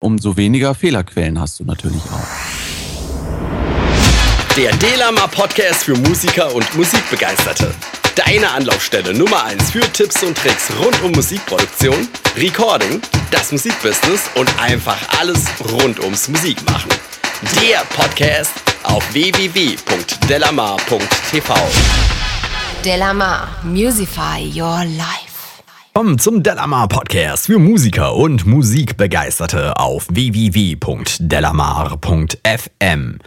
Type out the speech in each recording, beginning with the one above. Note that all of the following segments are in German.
umso weniger Fehlerquellen hast du natürlich auch. Der Delama Podcast für Musiker und Musikbegeisterte. Deine Anlaufstelle Nummer 1 für Tipps und Tricks rund um Musikproduktion, Recording, das Musikbusiness und einfach alles rund ums Musikmachen. Der Podcast auf www.delamar.tv. Delamar, Musify Your Life. Willkommen zum Delamar Podcast für Musiker und Musikbegeisterte auf www.delamar.fm.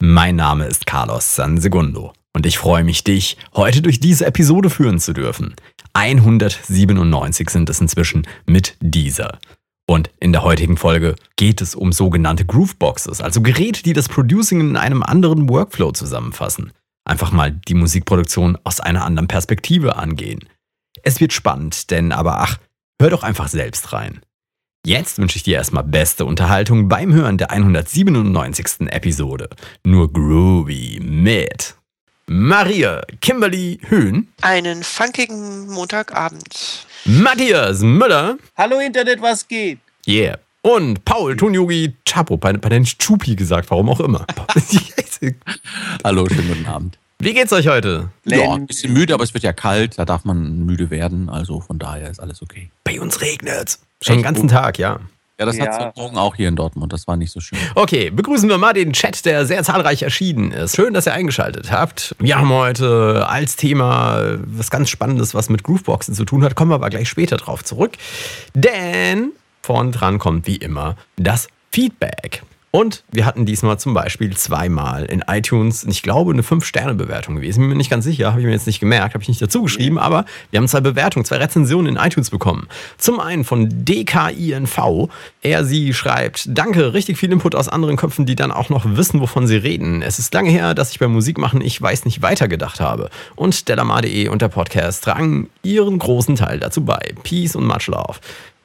Mein Name ist Carlos Sansegundo und ich freue mich, dich heute durch diese Episode führen zu dürfen. 197 sind es inzwischen mit dieser. Und in der heutigen Folge geht es um sogenannte Grooveboxes, also Geräte, die das Producing in einem anderen Workflow zusammenfassen. Einfach mal die Musikproduktion aus einer anderen Perspektive angehen. Es wird spannend, denn aber ach, hör doch einfach selbst rein. Jetzt wünsche ich dir erstmal beste Unterhaltung beim Hören der 197. Episode. Nur groovy mit Maria Kimberly Höhn. Einen funkigen Montagabend. Matthias Müller. Hallo Internet, was geht? Yeah. Und Paul Tonyogi Chapo, bei, bei den Chupi gesagt, warum auch immer. Hallo, schönen guten Abend. Wie geht's euch heute? Ja, ein bisschen müde, aber es wird ja kalt, da darf man müde werden, also von daher ist alles okay. Bei uns regnet's. Schon den ganzen Tag, ja. Ja, das Ja. hat heute Morgen auch hier in Dortmund, das war nicht so schön. Okay, begrüßen wir mal den Chat, der sehr zahlreich erschienen ist. Schön, dass ihr eingeschaltet habt. Wir haben heute als Thema was ganz Spannendes, was mit Grooveboxen zu tun hat. Kommen wir aber gleich später drauf zurück. Denn vorn dran kommt wie immer das Feedback. Und wir hatten diesmal zum Beispiel zweimal in iTunes, ich glaube, eine 5-Sterne-Bewertung gewesen. Bin mir nicht ganz sicher, habe ich mir jetzt nicht gemerkt, habe ich nicht dazu geschrieben, aber wir haben zwei Bewertungen, zwei Rezensionen in iTunes bekommen. Zum einen von DKINV. Er, sie schreibt, danke, richtig viel Input aus anderen Köpfen, die dann auch noch wissen, wovon sie reden. Es ist lange her, dass ich beim Musikmachen Ich weiß nicht weitergedacht habe. Und Delamar.de und der Podcast tragen ihren großen Teil dazu bei. Peace und much love.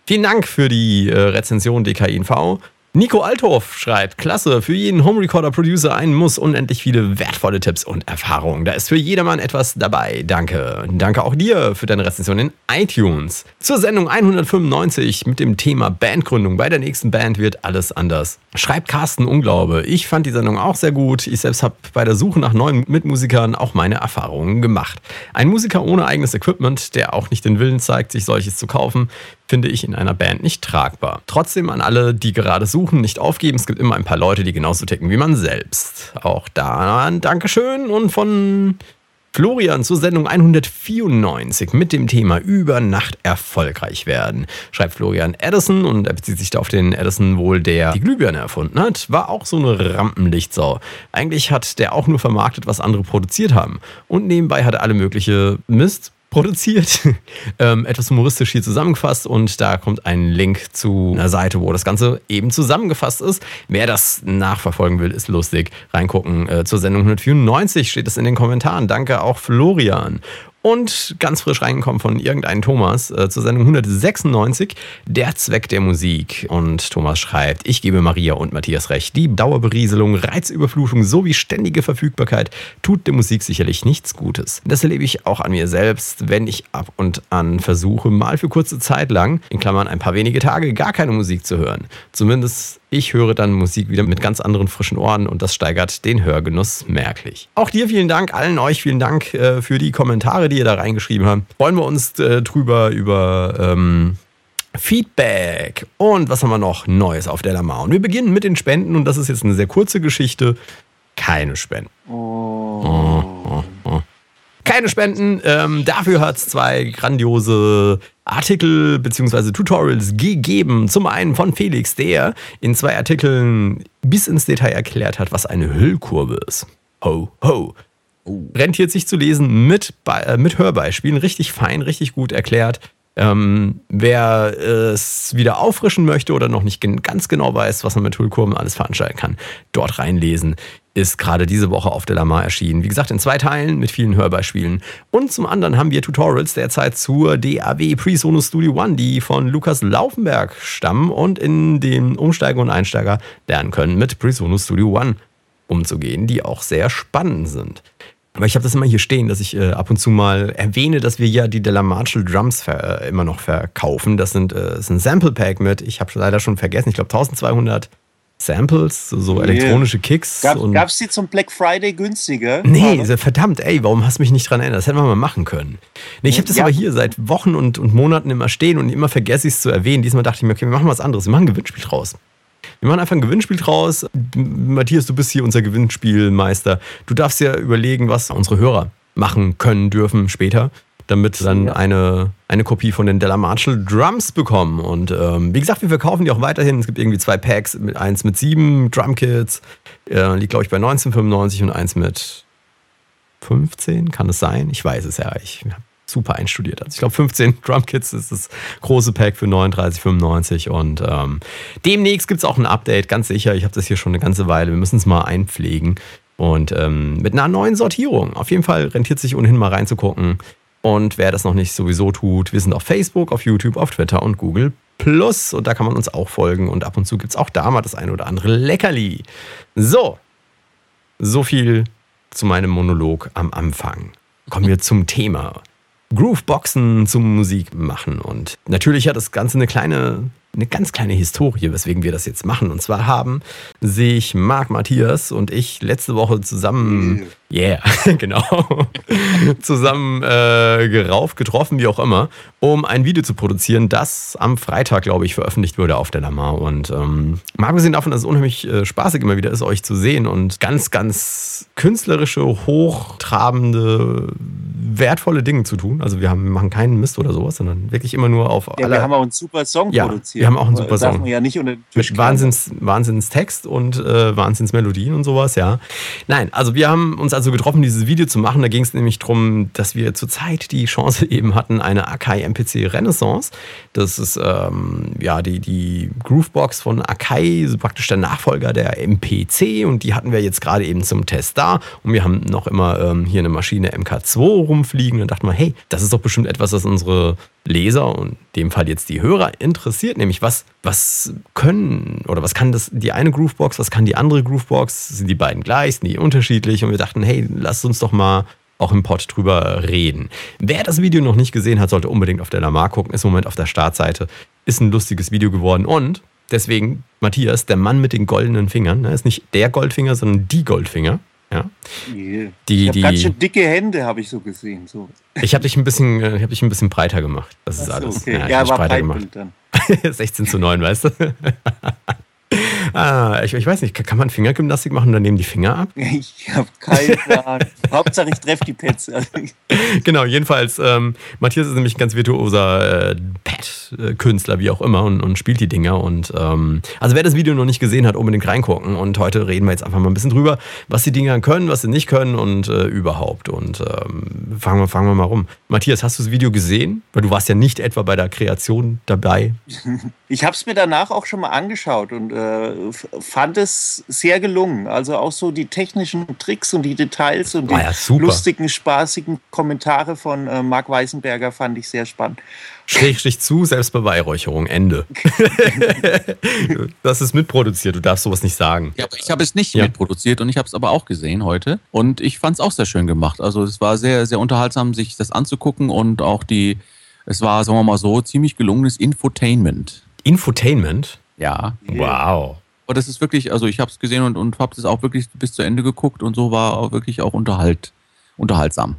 Vielen Dank für die äh, Rezension DKINV. Nico Althoff schreibt, klasse, für jeden Home Recorder Producer ein Muss, unendlich viele wertvolle Tipps und Erfahrungen. Da ist für jedermann etwas dabei. Danke. Danke auch dir für deine Rezension in iTunes. Zur Sendung 195 mit dem Thema Bandgründung. Bei der nächsten Band wird alles anders. Schreibt Carsten Unglaube. Ich fand die Sendung auch sehr gut. Ich selbst habe bei der Suche nach neuen Mitmusikern auch meine Erfahrungen gemacht. Ein Musiker ohne eigenes Equipment, der auch nicht den Willen zeigt, sich solches zu kaufen, finde ich in einer Band nicht tragbar. Trotzdem an alle, die gerade suchen, nicht aufgeben. Es gibt immer ein paar Leute, die genauso ticken wie man selbst. Auch da ein Dankeschön und von Florian zur Sendung 194 mit dem Thema über Nacht erfolgreich werden. Schreibt Florian Edison und er bezieht sich da auf den Edison wohl, der die Glühbirne erfunden hat. War auch so eine Rampenlichtsau. Eigentlich hat der auch nur vermarktet, was andere produziert haben. Und nebenbei hat er alle mögliche Mist produziert, ähm, etwas humoristisch hier zusammengefasst und da kommt ein Link zu einer Seite, wo das Ganze eben zusammengefasst ist. Wer das nachverfolgen will, ist lustig. Reingucken äh, zur Sendung 194 steht es in den Kommentaren. Danke auch Florian. Und ganz frisch reingekommen von irgendeinem Thomas äh, zur Sendung 196, der Zweck der Musik. Und Thomas schreibt, ich gebe Maria und Matthias recht, die Dauerberieselung, Reizüberflutung sowie ständige Verfügbarkeit tut der Musik sicherlich nichts Gutes. Das erlebe ich auch an mir selbst, wenn ich ab und an versuche, mal für kurze Zeit lang, in Klammern ein paar wenige Tage, gar keine Musik zu hören. Zumindest ich höre dann Musik wieder mit ganz anderen frischen Ohren und das steigert den Hörgenuss merklich. Auch dir vielen Dank, allen euch vielen Dank äh, für die Kommentare, die ihr da reingeschrieben habt. Freuen wir uns äh, drüber über ähm, Feedback. Und was haben wir noch Neues auf Delamar? Und wir beginnen mit den Spenden und das ist jetzt eine sehr kurze Geschichte. Keine Spenden. Oh, oh, oh. Keine Spenden. Ähm, dafür hat es zwei grandiose Artikel bzw. Tutorials gegeben. Zum einen von Felix, der in zwei Artikeln bis ins Detail erklärt hat, was eine Hüllkurve ist. Ho, ho. Rentiert sich zu lesen mit, äh, mit Hörbeispielen. Richtig fein, richtig gut erklärt. Ähm, wer es wieder auffrischen möchte oder noch nicht gen ganz genau weiß, was man mit Hüllkurven alles veranstalten kann, dort reinlesen. Ist gerade diese Woche auf Delamar erschienen. Wie gesagt, in zwei Teilen mit vielen Hörbeispielen. Und zum anderen haben wir Tutorials derzeit zur DAW PreSonus Studio One, die von Lukas Laufenberg stammen und in den Umsteiger und Einsteiger lernen können, mit PreSonus Studio One umzugehen, die auch sehr spannend sind. Aber ich habe das immer hier stehen, dass ich äh, ab und zu mal erwähne, dass wir ja die Della Marshall Drums äh, immer noch verkaufen. Das sind äh, ist ein Sample Pack mit, ich habe leider schon vergessen, ich glaube 1200 Samples, so, elektronische Kicks. Gab, und gab's die zum Black Friday günstiger? Nee, Oder? so, verdammt, ey, warum hast du mich nicht dran erinnert? Das hätten wir mal machen können. Nee, ich habe das Ja. aber hier seit Wochen und, und Monaten immer stehen und immer vergesse ich es zu erwähnen. Diesmal dachte ich mir, okay, wir machen was anderes. Wir machen ein Gewinnspiel draus. Wir machen einfach ein Gewinnspiel draus. Matthias, du bist hier unser Gewinnspielmeister. Du darfst ja überlegen, was unsere Hörer machen können, dürfen später, damit sie dann Ja. eine, eine Kopie von den Della Marshall Drums bekommen. Und ähm, wie gesagt, wir verkaufen die auch weiterhin. Es gibt irgendwie zwei Packs, mit, eins mit sieben Drumkits, äh, liegt glaube ich bei 19,95 und eins mit 15, kann es sein? Ich weiß es ja. Ich habe super einstudiert. Also ich glaube 15 Drumkits ist das große Pack für 39,95 und ähm, demnächst gibt es auch ein Update, ganz sicher. Ich habe das hier schon eine ganze Weile. Wir müssen es mal einpflegen und ähm, mit einer neuen Sortierung. Auf jeden Fall rentiert sich ohnehin mal reinzugucken. Und wer das noch nicht sowieso tut, wir sind auf Facebook, auf YouTube, auf Twitter und Google Plus. Und da kann man uns auch folgen. Und ab und zu gibt es auch da mal das eine oder andere Leckerli. So, so viel zu meinem Monolog am Anfang. Kommen wir zum Thema. Grooveboxen zum Musik machen. Und natürlich hat das Ganze eine kleine, eine ganz kleine Historie, weswegen wir das jetzt machen. Und zwar haben sich Marc Matthias und ich letzte Woche zusammen, yeah, genau, zusammen äh, gerauft, getroffen, wie auch immer, um ein Video zu produzieren, das am Freitag, glaube ich, veröffentlicht wurde auf der Lamar. Und ähm, mal abgesehen davon, dass es unheimlich äh, spaßig immer wieder ist, euch zu sehen und ganz, ganz künstlerische, hochtrabende, wertvolle Dinge zu tun. Also wir, haben, machen keinen Mist oder sowas, sondern wirklich immer nur auf Ja, alle wir haben auch einen super Song Ja, produziert. Wir haben auch einen super Song. ja nicht unter mit Wahnsinns, Wahnsinnstext und äh, Wahnsinnsmelodien und sowas, ja. Nein, also wir haben uns also getroffen, dieses Video zu machen. Da ging es nämlich darum, dass wir zurzeit die Chance eben hatten, eine Akai MPC Renaissance. Das ist ähm, ja die, die Groovebox von Akai, so praktisch der Nachfolger der MPC und die hatten wir jetzt gerade eben zum Test da. Und wir haben noch immer ähm, hier eine Maschine MK2 rumfliegen und dachten mal, hey, das ist doch bestimmt etwas, das unsere Leser und in dem Fall jetzt die Hörer interessiert, nämlich was, was können oder was kann das die eine Groovebox, was kann die andere Groovebox? Sind die beiden gleich, sind die unterschiedlich? Und wir dachten, hey, lasst uns doch mal auch im Pod drüber reden. Wer das Video noch nicht gesehen hat, sollte unbedingt auf der Lamar gucken, ist im Moment auf der Startseite, ist ein lustiges Video geworden und deswegen, Matthias, der Mann mit den goldenen Fingern, ne, ist nicht der Goldfinger, sondern die Goldfinger. Ja. Die- ich habe die- ganz schön dicke Hände, habe ich so gesehen. So. Ich habe dich ein bisschen, äh, ich habe dich ein bisschen breiter gemacht. Das ist so, alles. okay. ich Ja, hab dich war breiter gemacht. Dann. 16 zu 9, weißt du? Ah, ich, ich weiß nicht, kann man Fingergymnastik machen und dann nehmen die Finger ab? Ich habe keine Plan. Hauptsache, ich treffe die Pets. Genau, jedenfalls, ähm, Matthias ist nämlich ein ganz virtuoser äh, Pad-Künstler, wie auch immer, und, und spielt die Dinger. Und ähm, also wer das Video noch nicht gesehen hat, unbedingt reingucken. Und heute reden wir jetzt einfach mal ein bisschen drüber, was die Dinger können, was sie nicht können und äh, überhaupt. Und ähm, fangen, wir, fangen wir mal rum. Matthias, hast du das Video gesehen? Weil du warst ja nicht etwa bei der Kreation dabei. Ich habe es mir danach auch schon mal angeschaut und äh, fand es sehr gelungen. Also auch so die technischen Tricks und die Details und die Ah ja, super. lustigen, spaßigen Kommentare von äh, Marc Weißenberger fand ich sehr spannend. Schrägstrich zu, Selbstbeweihräucherung, Ende. das ist mitproduziert, du darfst sowas nicht sagen. Ja, aber ich habe es nicht Ja. mitproduziert und ich habe es aber auch gesehen heute. Und ich fand es auch sehr schön gemacht. Also es war sehr, sehr unterhaltsam, sich das anzugucken und auch die, es war, sagen wir mal so, ziemlich gelungenes Infotainment. Infotainment? Ja. Wow. Aber das ist wirklich, also ich habe es gesehen und, und habe das auch wirklich bis zu Ende geguckt und so war auch wirklich auch unterhalt, unterhaltsam.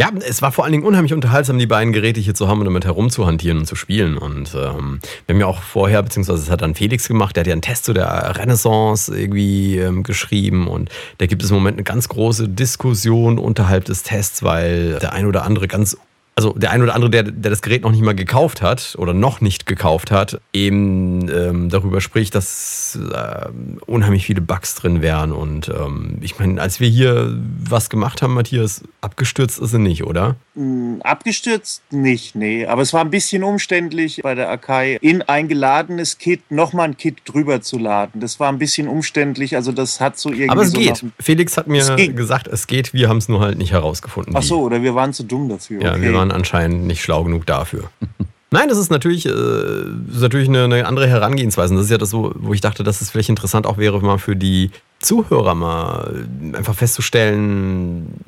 Ja, es war vor allen Dingen unheimlich unterhaltsam, die beiden Geräte hier zu haben und damit herumzuhantieren und zu spielen. Und ähm, wir haben ja auch vorher, beziehungsweise es hat dann Felix gemacht, der hat ja einen Test zu der Renaissance irgendwie ähm, geschrieben. Und da gibt es im Moment eine ganz große Diskussion unterhalb des Tests, weil der ein oder andere ganz also der ein oder andere, der, der das Gerät noch nicht mal gekauft hat oder noch nicht gekauft hat, eben ähm, darüber spricht, dass ähm, unheimlich viele Bugs drin wären. Und ähm, ich meine, als wir hier was gemacht haben, Matthias, abgestürzt ist sie nicht, oder? Mm, Abgestürzt nicht, nee. Aber es war ein bisschen umständlich bei der Akai, in ein geladenes Kit nochmal ein Kit drüber zu laden. Das war ein bisschen umständlich. Also das hat so irgendwie. Aber es so geht. Felix hat mir Es gesagt, es geht. Wir haben es nur halt nicht herausgefunden. Ach so, oder wir waren zu dumm dafür. Ja, okay. wir waren anscheinend nicht schlau genug dafür. Nein, das ist natürlich, äh, ist natürlich eine, eine andere Herangehensweise. Und das ist ja das, wo, wo ich dachte, dass es vielleicht interessant auch wäre, mal für die Zuhörer mal einfach festzustellen,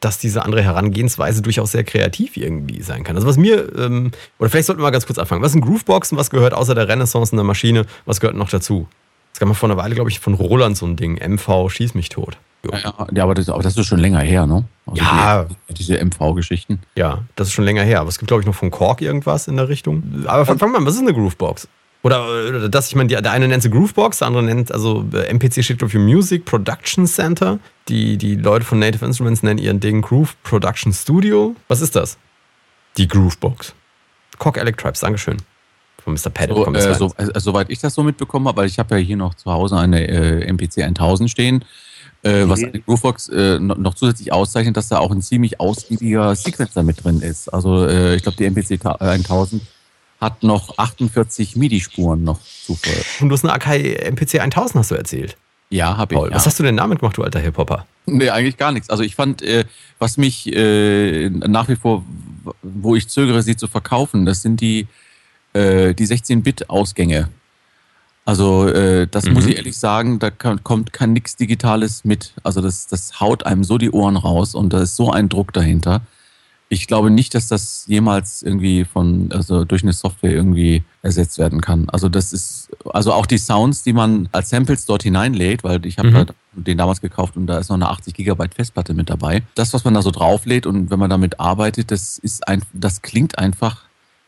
dass diese andere Herangehensweise durchaus sehr kreativ irgendwie sein kann. Also was mir, ähm, oder vielleicht sollten wir mal ganz kurz anfangen. Was sind Grooveboxen? Was gehört außer der Renaissance in der Maschine? Was gehört noch dazu? Das gab man vor einer Weile, glaube ich, von Roland so ein Ding. MV, schieß mich tot. Ja, ja aber, das, aber das ist schon länger her, ne? Also ja. Die, diese MV-Geschichten. Ja, das ist schon länger her. Aber es gibt, glaube ich, noch von Korg irgendwas in der Richtung. Aber fangen wir an, was ist eine Groovebox? Oder, oder das, ich meine, der eine nennt sie Groovebox, der andere nennt, also äh, MPC steht für Music Production Center. Die, die Leute von Native Instruments nennen ihren Ding Groove Production Studio. Was ist das? Die Groovebox. Cock Electribes, Dankeschön. Von Mr. Pettit. So, äh, so, also, soweit ich das so mitbekommen habe, weil ich habe ja hier noch zu Hause eine äh, MPC 1000 stehen, äh, okay. was Groovebox äh, noch zusätzlich auszeichnet, dass da auch ein ziemlich ausgiebiger Sequencer mit drin ist. Also äh, ich glaube, die MPC 1000 hat noch 48 MIDI-Spuren noch zu voll. Und du hast eine Akai MPC 1000, hast du erzählt. Ja, habe ich. Ja. Was hast du denn damit gemacht, du alter Hip-Hopper? Nee, eigentlich gar nichts. Also ich fand, äh, was mich äh, nach wie vor, wo ich zögere, sie zu verkaufen, das sind die, äh, die 16-Bit-Ausgänge. Also äh, das mhm. muss ich ehrlich sagen, da kann, kommt kein nix Digitales mit. Also das, das haut einem so die Ohren raus und da ist so ein Druck dahinter ich glaube nicht, dass das jemals irgendwie von, also durch eine Software irgendwie ersetzt werden kann. Also das ist, also auch die Sounds, die man als Samples dort hineinlädt, weil ich habe mhm. halt den damals gekauft und da ist noch eine 80 Gigabyte Festplatte mit dabei. Das, was man da so drauflädt und wenn man damit arbeitet, das ist ein, das klingt einfach,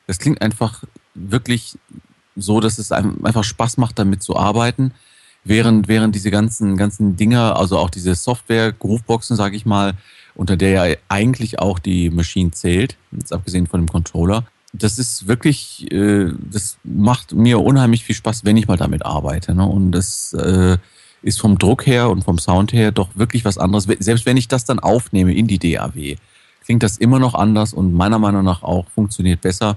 das klingt einfach wirklich so, dass es einem einfach Spaß macht, damit zu arbeiten. Während, während diese ganzen, ganzen Dinger, also auch diese Software, Grooveboxen, sage ich mal, unter der ja eigentlich auch die Maschine zählt, jetzt abgesehen von dem Controller. Das ist wirklich, äh, das macht mir unheimlich viel Spaß, wenn ich mal damit arbeite. Ne? Und das äh, ist vom Druck her und vom Sound her doch wirklich was anderes. Selbst wenn ich das dann aufnehme in die DAW, klingt das immer noch anders und meiner Meinung nach auch funktioniert besser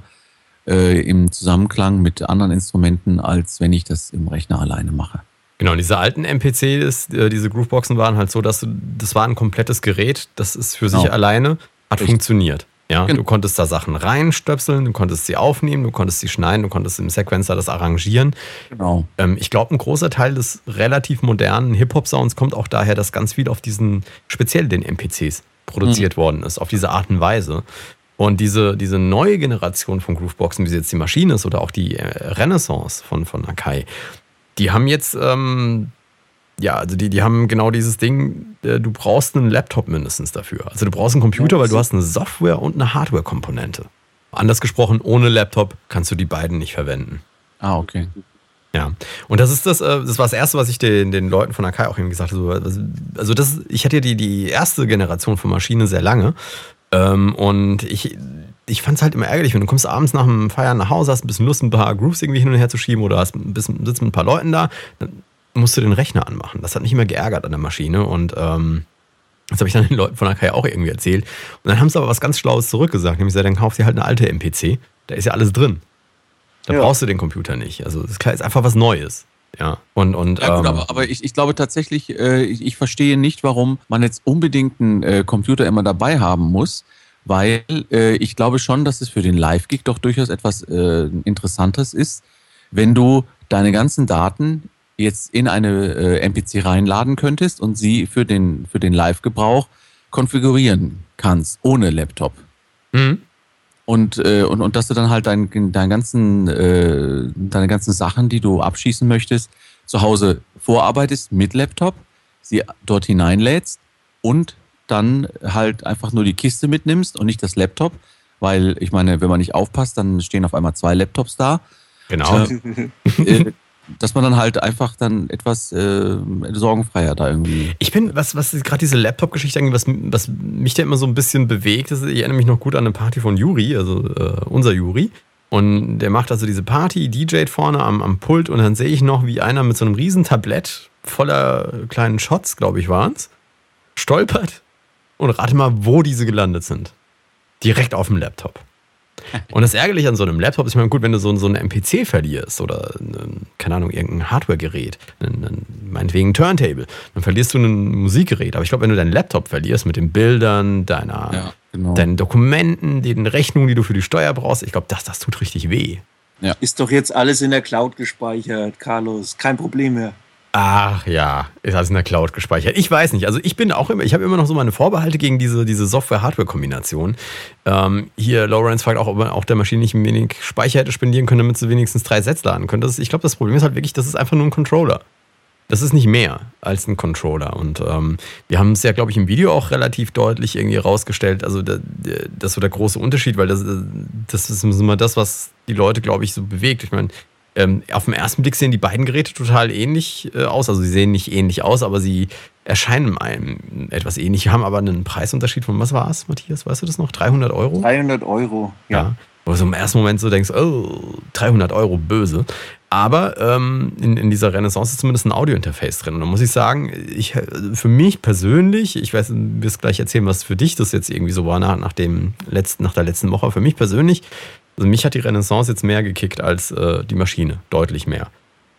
äh, im Zusammenklang mit anderen Instrumenten, als wenn ich das im Rechner alleine mache. Genau, diese alten MPCs, äh, diese Grooveboxen waren halt so, dass du, das war ein komplettes Gerät, das ist für genau. sich alleine, hat Richtig. funktioniert. Ja, genau. du konntest da Sachen reinstöpseln, du konntest sie aufnehmen, du konntest sie schneiden, du konntest im Sequencer das arrangieren. Genau. Ähm, ich glaube, ein großer Teil des relativ modernen Hip-Hop-Sounds kommt auch daher, dass ganz viel auf diesen, speziell den MPCs produziert mhm. worden ist, auf diese Art und Weise. Und diese, diese neue Generation von Grooveboxen, wie sie jetzt die Maschine ist oder auch die äh, Renaissance von, von Akai, die haben jetzt, ähm, ja, also die, die haben genau dieses Ding, äh, du brauchst einen Laptop mindestens dafür. Also du brauchst einen Computer, weil du hast eine Software- und eine Hardware-Komponente. Anders gesprochen, ohne Laptop kannst du die beiden nicht verwenden. Ah, okay. Ja, und das ist das, äh, das war das Erste, was ich den, den Leuten von Akai auch eben gesagt habe. Also das, ich hatte ja die, die erste Generation von Maschinen sehr lange. Ähm, und ich, ich fand es halt immer ärgerlich, wenn du kommst abends nach dem Feiern nach Hause, hast ein bisschen Lust, ein paar Grooves irgendwie hin und her zu schieben oder hast ein bisschen, sitzt mit ein paar Leuten da, dann musst du den Rechner anmachen. Das hat mich immer geärgert an der Maschine und ähm, das habe ich dann den Leuten von Akai auch irgendwie erzählt. Und dann haben sie aber was ganz Schlaues zurückgesagt, nämlich dann kauf dir halt eine alte MPC, da ist ja alles drin. Da ja. brauchst du den Computer nicht. Also das ist einfach was Neues. Ja, und, und ja, gut, ähm, aber, aber ich, ich glaube tatsächlich, äh, ich, ich verstehe nicht, warum man jetzt unbedingt einen äh, Computer immer dabei haben muss, weil äh, ich glaube schon, dass es für den Live-Gig doch durchaus etwas äh, Interessantes ist, wenn du deine ganzen Daten jetzt in eine äh, MPC reinladen könntest und sie für den, für den Live-Gebrauch konfigurieren kannst, ohne Laptop. Mhm. Und, äh, und, und dass du dann halt dein, dein ganzen, äh, deine ganzen Sachen, die du abschießen möchtest, zu Hause vorarbeitest mit Laptop, sie dort hineinlädst und dann halt einfach nur die Kiste mitnimmst und nicht das Laptop, weil ich meine, wenn man nicht aufpasst, dann stehen auf einmal zwei Laptops da. Genau. Äh, dass man dann halt einfach dann etwas äh, sorgenfreier da irgendwie. Ich bin, was, was gerade diese Laptop-Geschichte angeht, was, was mich da immer so ein bisschen bewegt, ist, ich erinnere mich noch gut an eine Party von Juri, also äh, unser Juri. Und der macht also diese Party, DJt vorne am, am Pult und dann sehe ich noch, wie einer mit so einem riesen Tablett voller kleinen Shots, glaube ich, waren es, stolpert und rate mal, wo diese gelandet sind. Direkt auf dem Laptop. Und das Ärgerliche an so einem Laptop ist, ich meine, gut, wenn du so, so einen MPC verlierst oder, keine Ahnung, irgendein Hardware-Gerät, meinetwegen ein Turntable, dann verlierst du ein Musikgerät. Aber ich glaube, wenn du deinen Laptop verlierst mit den Bildern, deiner, ja, genau. deinen Dokumenten, den Rechnungen, die du für die Steuer brauchst, ich glaube, das, das tut richtig weh. Ja. Ist doch jetzt alles in der Cloud gespeichert, Carlos. Kein Problem mehr. Ach ja, ist alles in der Cloud gespeichert. Ich weiß nicht. Also ich bin auch immer, ich habe immer noch so meine Vorbehalte gegen diese, diese Software-Hardware-Kombination. Ähm, hier, Lawrence fragt auch, ob man auch der Maschine nicht ein wenig Speicher hätte spendieren können, damit sie wenigstens drei Sets laden ist, ich glaube, das Problem ist halt wirklich, das ist einfach nur ein Controller. Das ist nicht mehr als ein Controller. Und ähm, wir haben es ja, glaube ich, im Video auch relativ deutlich irgendwie rausgestellt. Also das ist so der große Unterschied, weil das, das ist immer das, was die Leute, glaube ich, so bewegt. Ich meine, ähm, auf den ersten Blick sehen die beiden Geräte total ähnlich äh, aus. Also sie sehen nicht ähnlich aus, aber sie erscheinen einem etwas ähnlich, haben aber einen Preisunterschied von, was war es, Matthias? Weißt du das noch? 300 Euro? 300 Euro, ja. ja. Wo du im ersten Moment so denkst, oh, 300 Euro, böse. Aber ähm, in, in, dieser Renaissance ist zumindest ein Audiointerface drin. Und da muss ich sagen, ich, für mich persönlich, ich weiß, du wirst gleich erzählen, was für dich das jetzt irgendwie so war nach, nach, dem letzten, nach der letzten Woche. Für mich persönlich also mich hat die Renaissance jetzt mehr gekickt als äh, die Maschine, deutlich mehr.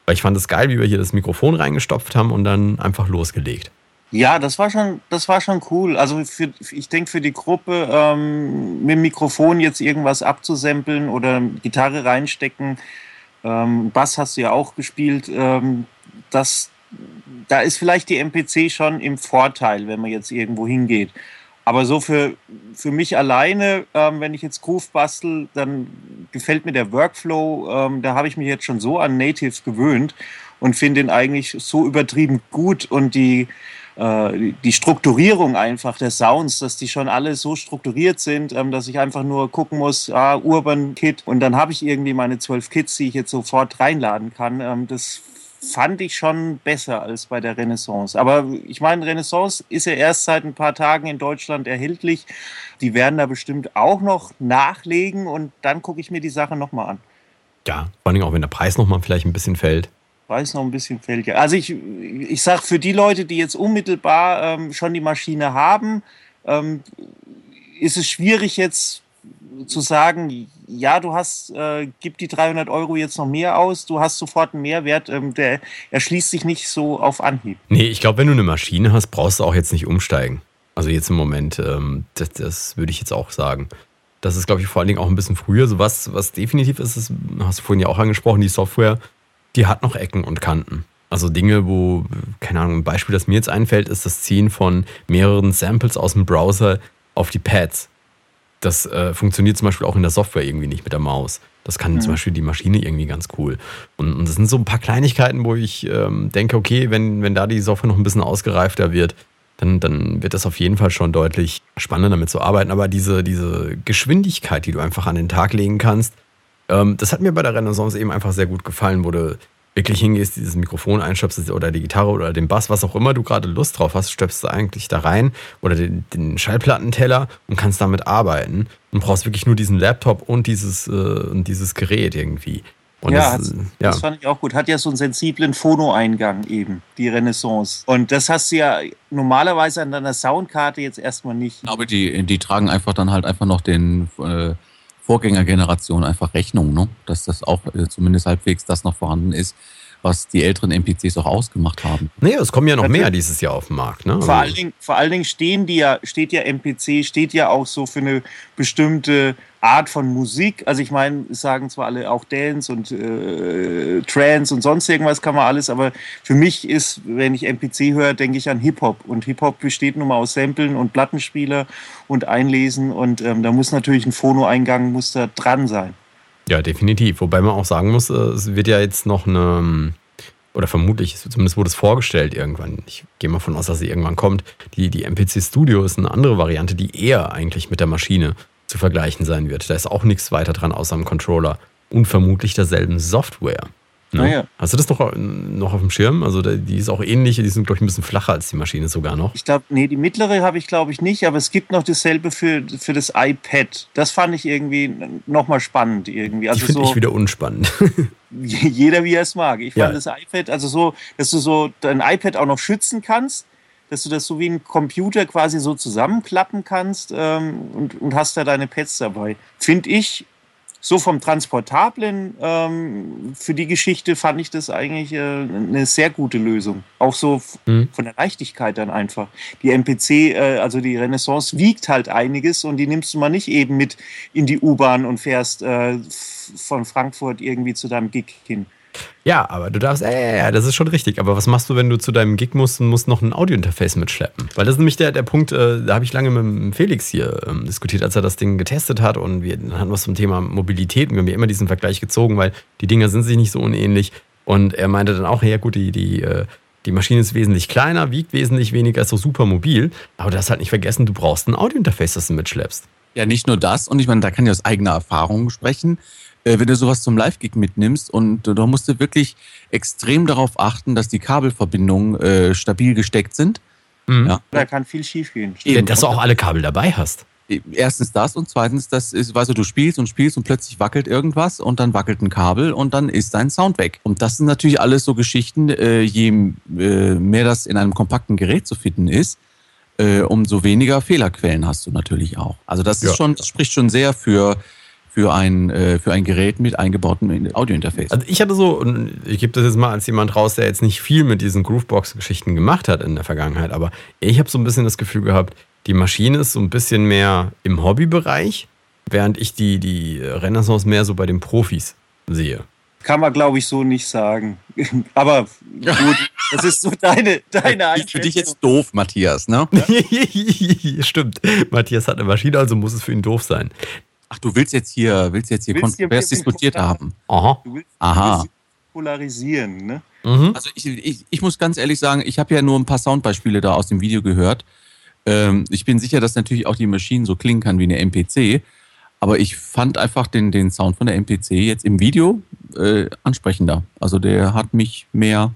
Weil ich fand es geil, wie wir hier das Mikrofon reingestopft haben und dann einfach losgelegt. Ja, das war schon, das war schon cool. Also für, ich denke für die Gruppe ähm, mit dem Mikrofon jetzt irgendwas abzusempeln oder Gitarre reinstecken. Ähm, Bass hast du ja auch gespielt. Ähm, das, da ist vielleicht die MPC schon im Vorteil, wenn man jetzt irgendwo hingeht. Aber so für, für mich alleine, ähm, wenn ich jetzt Groove bastel, dann gefällt mir der Workflow. Ähm, da habe ich mich jetzt schon so an Native gewöhnt und finde ihn eigentlich so übertrieben gut und die, äh, die Strukturierung einfach der Sounds, dass die schon alle so strukturiert sind, ähm, dass ich einfach nur gucken muss, ah, Urban Kit und dann habe ich irgendwie meine zwölf Kits, die ich jetzt sofort reinladen kann. Ähm, das fand ich schon besser als bei der Renaissance. Aber ich meine, Renaissance ist ja erst seit ein paar Tagen in Deutschland erhältlich. Die werden da bestimmt auch noch nachlegen und dann gucke ich mir die Sache nochmal an. Ja, vor allem auch, wenn der Preis nochmal vielleicht ein bisschen fällt. Preis noch ein bisschen fällt, ja. Also ich, ich sage, für die Leute, die jetzt unmittelbar ähm, schon die Maschine haben, ähm, ist es schwierig jetzt zu sagen, ja, du hast, äh, gib die 300 Euro jetzt noch mehr aus, du hast sofort einen Mehrwert, ähm, der erschließt sich nicht so auf Anhieb. Nee, ich glaube, wenn du eine Maschine hast, brauchst du auch jetzt nicht umsteigen. Also jetzt im Moment, ähm, das, das würde ich jetzt auch sagen. Das ist, glaube ich, vor allen Dingen auch ein bisschen früher. So was, was definitiv ist, ist, hast du vorhin ja auch angesprochen, die Software, die hat noch Ecken und Kanten. Also Dinge, wo, keine Ahnung, ein Beispiel, das mir jetzt einfällt, ist das Ziehen von mehreren Samples aus dem Browser auf die Pads. Das äh, funktioniert zum Beispiel auch in der Software irgendwie nicht mit der Maus. Das kann mhm. zum Beispiel die Maschine irgendwie ganz cool. Und, und das sind so ein paar Kleinigkeiten, wo ich ähm, denke, okay, wenn, wenn da die Software noch ein bisschen ausgereifter wird, dann, dann wird das auf jeden Fall schon deutlich spannender damit zu arbeiten. Aber diese, diese Geschwindigkeit, die du einfach an den Tag legen kannst, ähm, das hat mir bei der Renaissance eben einfach sehr gut gefallen, wo du wirklich hingehst, dieses Mikrofon einstöpselst oder die Gitarre oder den Bass, was auch immer du gerade Lust drauf hast, stöpst du eigentlich da rein oder den, den Schallplattenteller und kannst damit arbeiten und brauchst wirklich nur diesen Laptop und dieses, äh, dieses Gerät irgendwie. Und ja, das, ja, das fand ich auch gut. Hat ja so einen sensiblen Phono-Eingang eben, die Renaissance. Und das hast du ja normalerweise an deiner Soundkarte jetzt erstmal nicht. Aber die, die tragen einfach dann halt einfach noch den äh, Vorgängergeneration einfach Rechnung, ne? dass das auch äh, zumindest halbwegs das noch vorhanden ist, was die älteren NPCs auch ausgemacht haben. Nee, es kommen ja noch mehr dieses Jahr auf den Markt. Ne? Vor, allen Dingen, vor allen Dingen stehen die ja, steht ja MPC, steht ja auch so für eine bestimmte Art von Musik. Also ich meine, sagen zwar alle auch Dance und äh, Trance und sonst irgendwas kann man alles, aber für mich ist, wenn ich MPC höre, denke ich an Hip-Hop. Und Hip-Hop besteht nun mal aus Samplen und Plattenspieler und Einlesen und ähm, da muss natürlich ein Phono-Eingang muss da dran sein. Ja, definitiv. Wobei man auch sagen muss, äh, es wird ja jetzt noch eine, oder vermutlich, zumindest wurde es vorgestellt irgendwann. Ich gehe mal von aus, dass sie irgendwann kommt. Die, die MPC Studio ist eine andere Variante, die eher eigentlich mit der Maschine zu vergleichen sein wird. Da ist auch nichts weiter dran außer dem Controller und vermutlich derselben Software. Ne? Ah, ja. Hast du das noch, noch auf dem Schirm? Also die ist auch ähnlich, die sind, glaube ich, ein bisschen flacher als die Maschine sogar noch. Ich glaube, nee, die mittlere habe ich, glaube ich, nicht, aber es gibt noch dasselbe für, für das iPad. Das fand ich irgendwie nochmal spannend irgendwie. Also finde so, ich wieder unspannend. jeder, wie er es mag. Ich fand ja. das iPad, also so, dass du so dein iPad auch noch schützen kannst, dass du das so wie ein Computer quasi so zusammenklappen kannst ähm, und, und hast da deine Pads dabei. Finde ich so vom Transportablen ähm, für die Geschichte fand ich das eigentlich äh, eine sehr gute Lösung. Auch so mhm. von der Leichtigkeit dann einfach. Die MPC, äh, also die Renaissance, wiegt halt einiges und die nimmst du mal nicht eben mit in die U-Bahn und fährst äh, von Frankfurt irgendwie zu deinem Gig hin. Ja, aber du darfst, äh, ja, das ist schon richtig. Aber was machst du, wenn du zu deinem Gig musst und musst noch ein Audiointerface mitschleppen? Weil das ist nämlich der, der Punkt, äh, da habe ich lange mit Felix hier ähm, diskutiert, als er das Ding getestet hat und wir hatten was zum Thema Mobilität und wir haben ja immer diesen Vergleich gezogen, weil die Dinger sind sich nicht so unähnlich. Und er meinte dann auch, ja gut, die, die, äh, die Maschine ist wesentlich kleiner, wiegt wesentlich weniger, ist so super mobil. Aber du hast halt nicht vergessen, du brauchst ein Audiointerface, das du mitschleppst. Ja, nicht nur das. Und ich meine, da kann ich aus eigener Erfahrung sprechen. Äh, wenn du sowas zum Live-Gig mitnimmst und da musst du wirklich extrem darauf achten, dass die Kabelverbindungen äh, stabil gesteckt sind. Mhm. Ja. Da kann viel schief gehen. Ja, dass du auch alle Kabel dabei hast. Erstens das und zweitens, das ist, weißt du, du spielst und spielst und plötzlich wackelt irgendwas und dann wackelt ein Kabel und dann ist dein Sound weg. Und das sind natürlich alles so Geschichten, äh, je äh, mehr das in einem kompakten Gerät zu finden ist, äh, umso weniger Fehlerquellen hast du natürlich auch. Also das ist Ja. schon, das spricht schon sehr für, für, ein, äh, für ein Gerät mit eingebautem Audiointerface. Also ich hatte so, ich gebe das jetzt mal als jemand raus, der jetzt nicht viel mit diesen Groovebox-Geschichten gemacht hat in der Vergangenheit, aber ich habe so ein bisschen das Gefühl gehabt, die Maschine ist so ein bisschen mehr im Hobbybereich, während ich die, die Renaissance mehr so bei den Profis sehe. Kann man, glaube ich, so nicht sagen. Aber gut, das ist so deine, deine Klingt für dich jetzt doof, Matthias, ne? Stimmt. Matthias hat eine Maschine, also muss es für ihn doof sein. Ach, du willst jetzt hier, willst jetzt hier Willst hier kontrovers dem diskutiert haben. Aha. Du willst, Aha. Du polarisieren, ne? Mhm. Also ich, ich, ich muss ganz ehrlich sagen, ich habe ja nur ein paar Soundbeispiele da aus dem Video gehört. Ähm, ich bin sicher, dass natürlich auch die Maschine so klingen kann wie eine MPC. Aber ich fand einfach den, den Sound von der MPC jetzt im Video äh, ansprechender. Also der hat mich mehr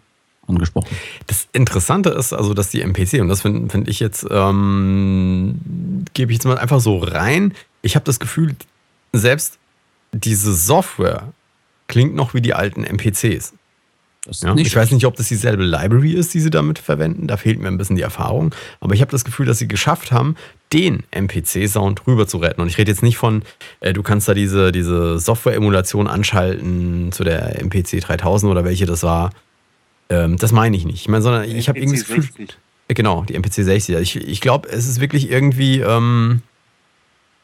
angesprochen. Das Interessante ist also, dass die MPC, und das finde find ich jetzt, ähm, gebe ich jetzt mal einfach so rein, ich habe das Gefühl, selbst diese Software klingt noch wie die alten MPCs. Ja? Ich weiß nicht, ob das dieselbe Library ist, die sie damit verwenden. Da fehlt mir ein bisschen die Erfahrung. Aber ich habe das Gefühl, dass sie geschafft haben, den MPC-Sound rüber zu retten. Und ich rede jetzt nicht von, äh, du kannst da diese, diese Software-Emulation anschalten zu der MPC 3000 oder welche das war. Ähm, das meine ich nicht. Ich meine, sondern ich habe irgendwie das Gefühl, 60. äh, Genau, die MPC 60. Also Ich, ich glaube, es ist wirklich irgendwie, ähm,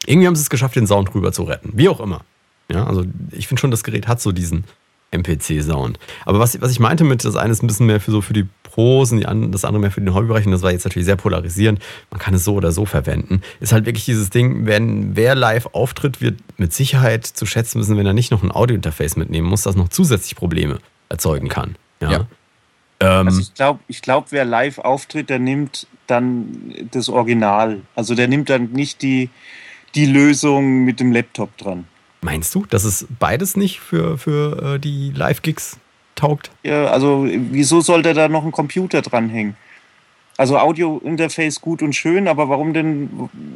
irgendwie haben sie es geschafft, den Sound rüber zu retten. Wie auch immer. Ja, also ich finde schon, das Gerät hat so diesen MPC-Sound. Aber was, was ich meinte mit, das eine ist ein bisschen mehr für so für die Pros und die an, das andere mehr für den Hobbybereich, und das war jetzt natürlich sehr polarisierend, man kann es so oder so verwenden, ist halt wirklich dieses Ding, wenn wer live auftritt, wird mit Sicherheit zu schätzen wissen, wenn er nicht noch ein Audiointerface mitnehmen muss, das noch zusätzlich Probleme erzeugen kann. Ja. Ja. Ähm, Also ich glaube, ich glaub, wer live auftritt, der nimmt dann das Original. Also der nimmt dann nicht die, die Lösung mit dem Laptop dran. Meinst du, dass es beides nicht für, für äh, die Live-Gigs taugt? Ja, also wieso sollte da noch ein Computer dranhängen? Also Audio-Interface gut und schön, aber warum denn,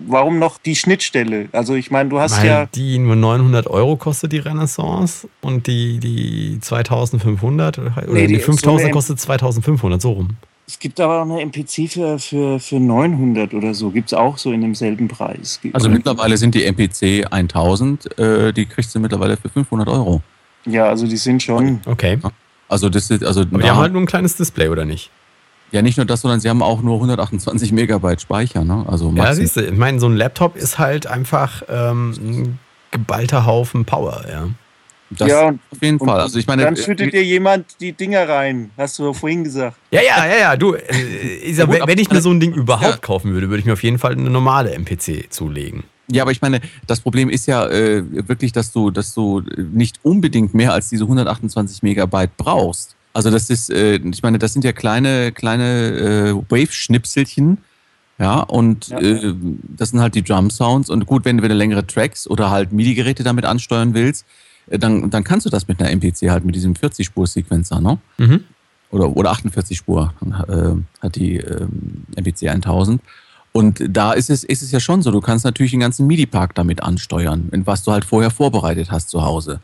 warum noch die Schnittstelle? Also ich meine, du hast Weil ja, die nur 900 Euro kostet, die Renaissance, und die, die 2500 oder Nee, die die- 5000 so kostet 2500, so rum. Es gibt aber auch eine MPC für, für, für 900 oder so, gibt es auch so in demselben Preis. Also mittlerweile sind die MPC 1000, äh, die kriegst du mittlerweile für 500 Euro. Ja, also die sind schon, Okay. Also das ist, also Aber die haben halt nur ein kleines Display, oder nicht? ja nicht nur das, sondern sie haben auch nur 128 Megabyte Speicher, ne? Also Ja, siehst du, ich meine, so ein Laptop ist halt einfach ähm, ein geballter Haufen Power, ja. Das Ja, und- auf jeden und Fall. Also ich meine, dann schüttet dir jemand die Dinger rein, hast du ja vorhin gesagt. Ja, ja, ja, ja, du, äh, Ja, gut, wenn- wenn ich mir so ein Ding überhaupt Ja. kaufen würde, würde ich mir auf jeden Fall eine normale MPC zulegen. Ja, aber ich meine, das Problem ist ja äh, wirklich, dass du, dass du nicht unbedingt mehr als diese 128 Megabyte brauchst. Also das ist, äh, ich meine, das sind ja kleine, kleine äh, Wave-Schnipselchen. Ja, und Ja. Äh, das sind halt die Drum-Sounds. Und gut, wenn du wieder längere Tracks oder halt MIDI-Geräte damit ansteuern willst, äh, dann, dann kannst du das mit einer MPC halt mit diesem 40-Spur-Sequencer, ne? Mhm. oder, oder 48 Spur äh, hat die ähm, MPC 1000. Und da ist es, ist es ja schon so, du kannst natürlich den ganzen MIDI-Park damit ansteuern, was du halt vorher vorbereitet hast zu Hause.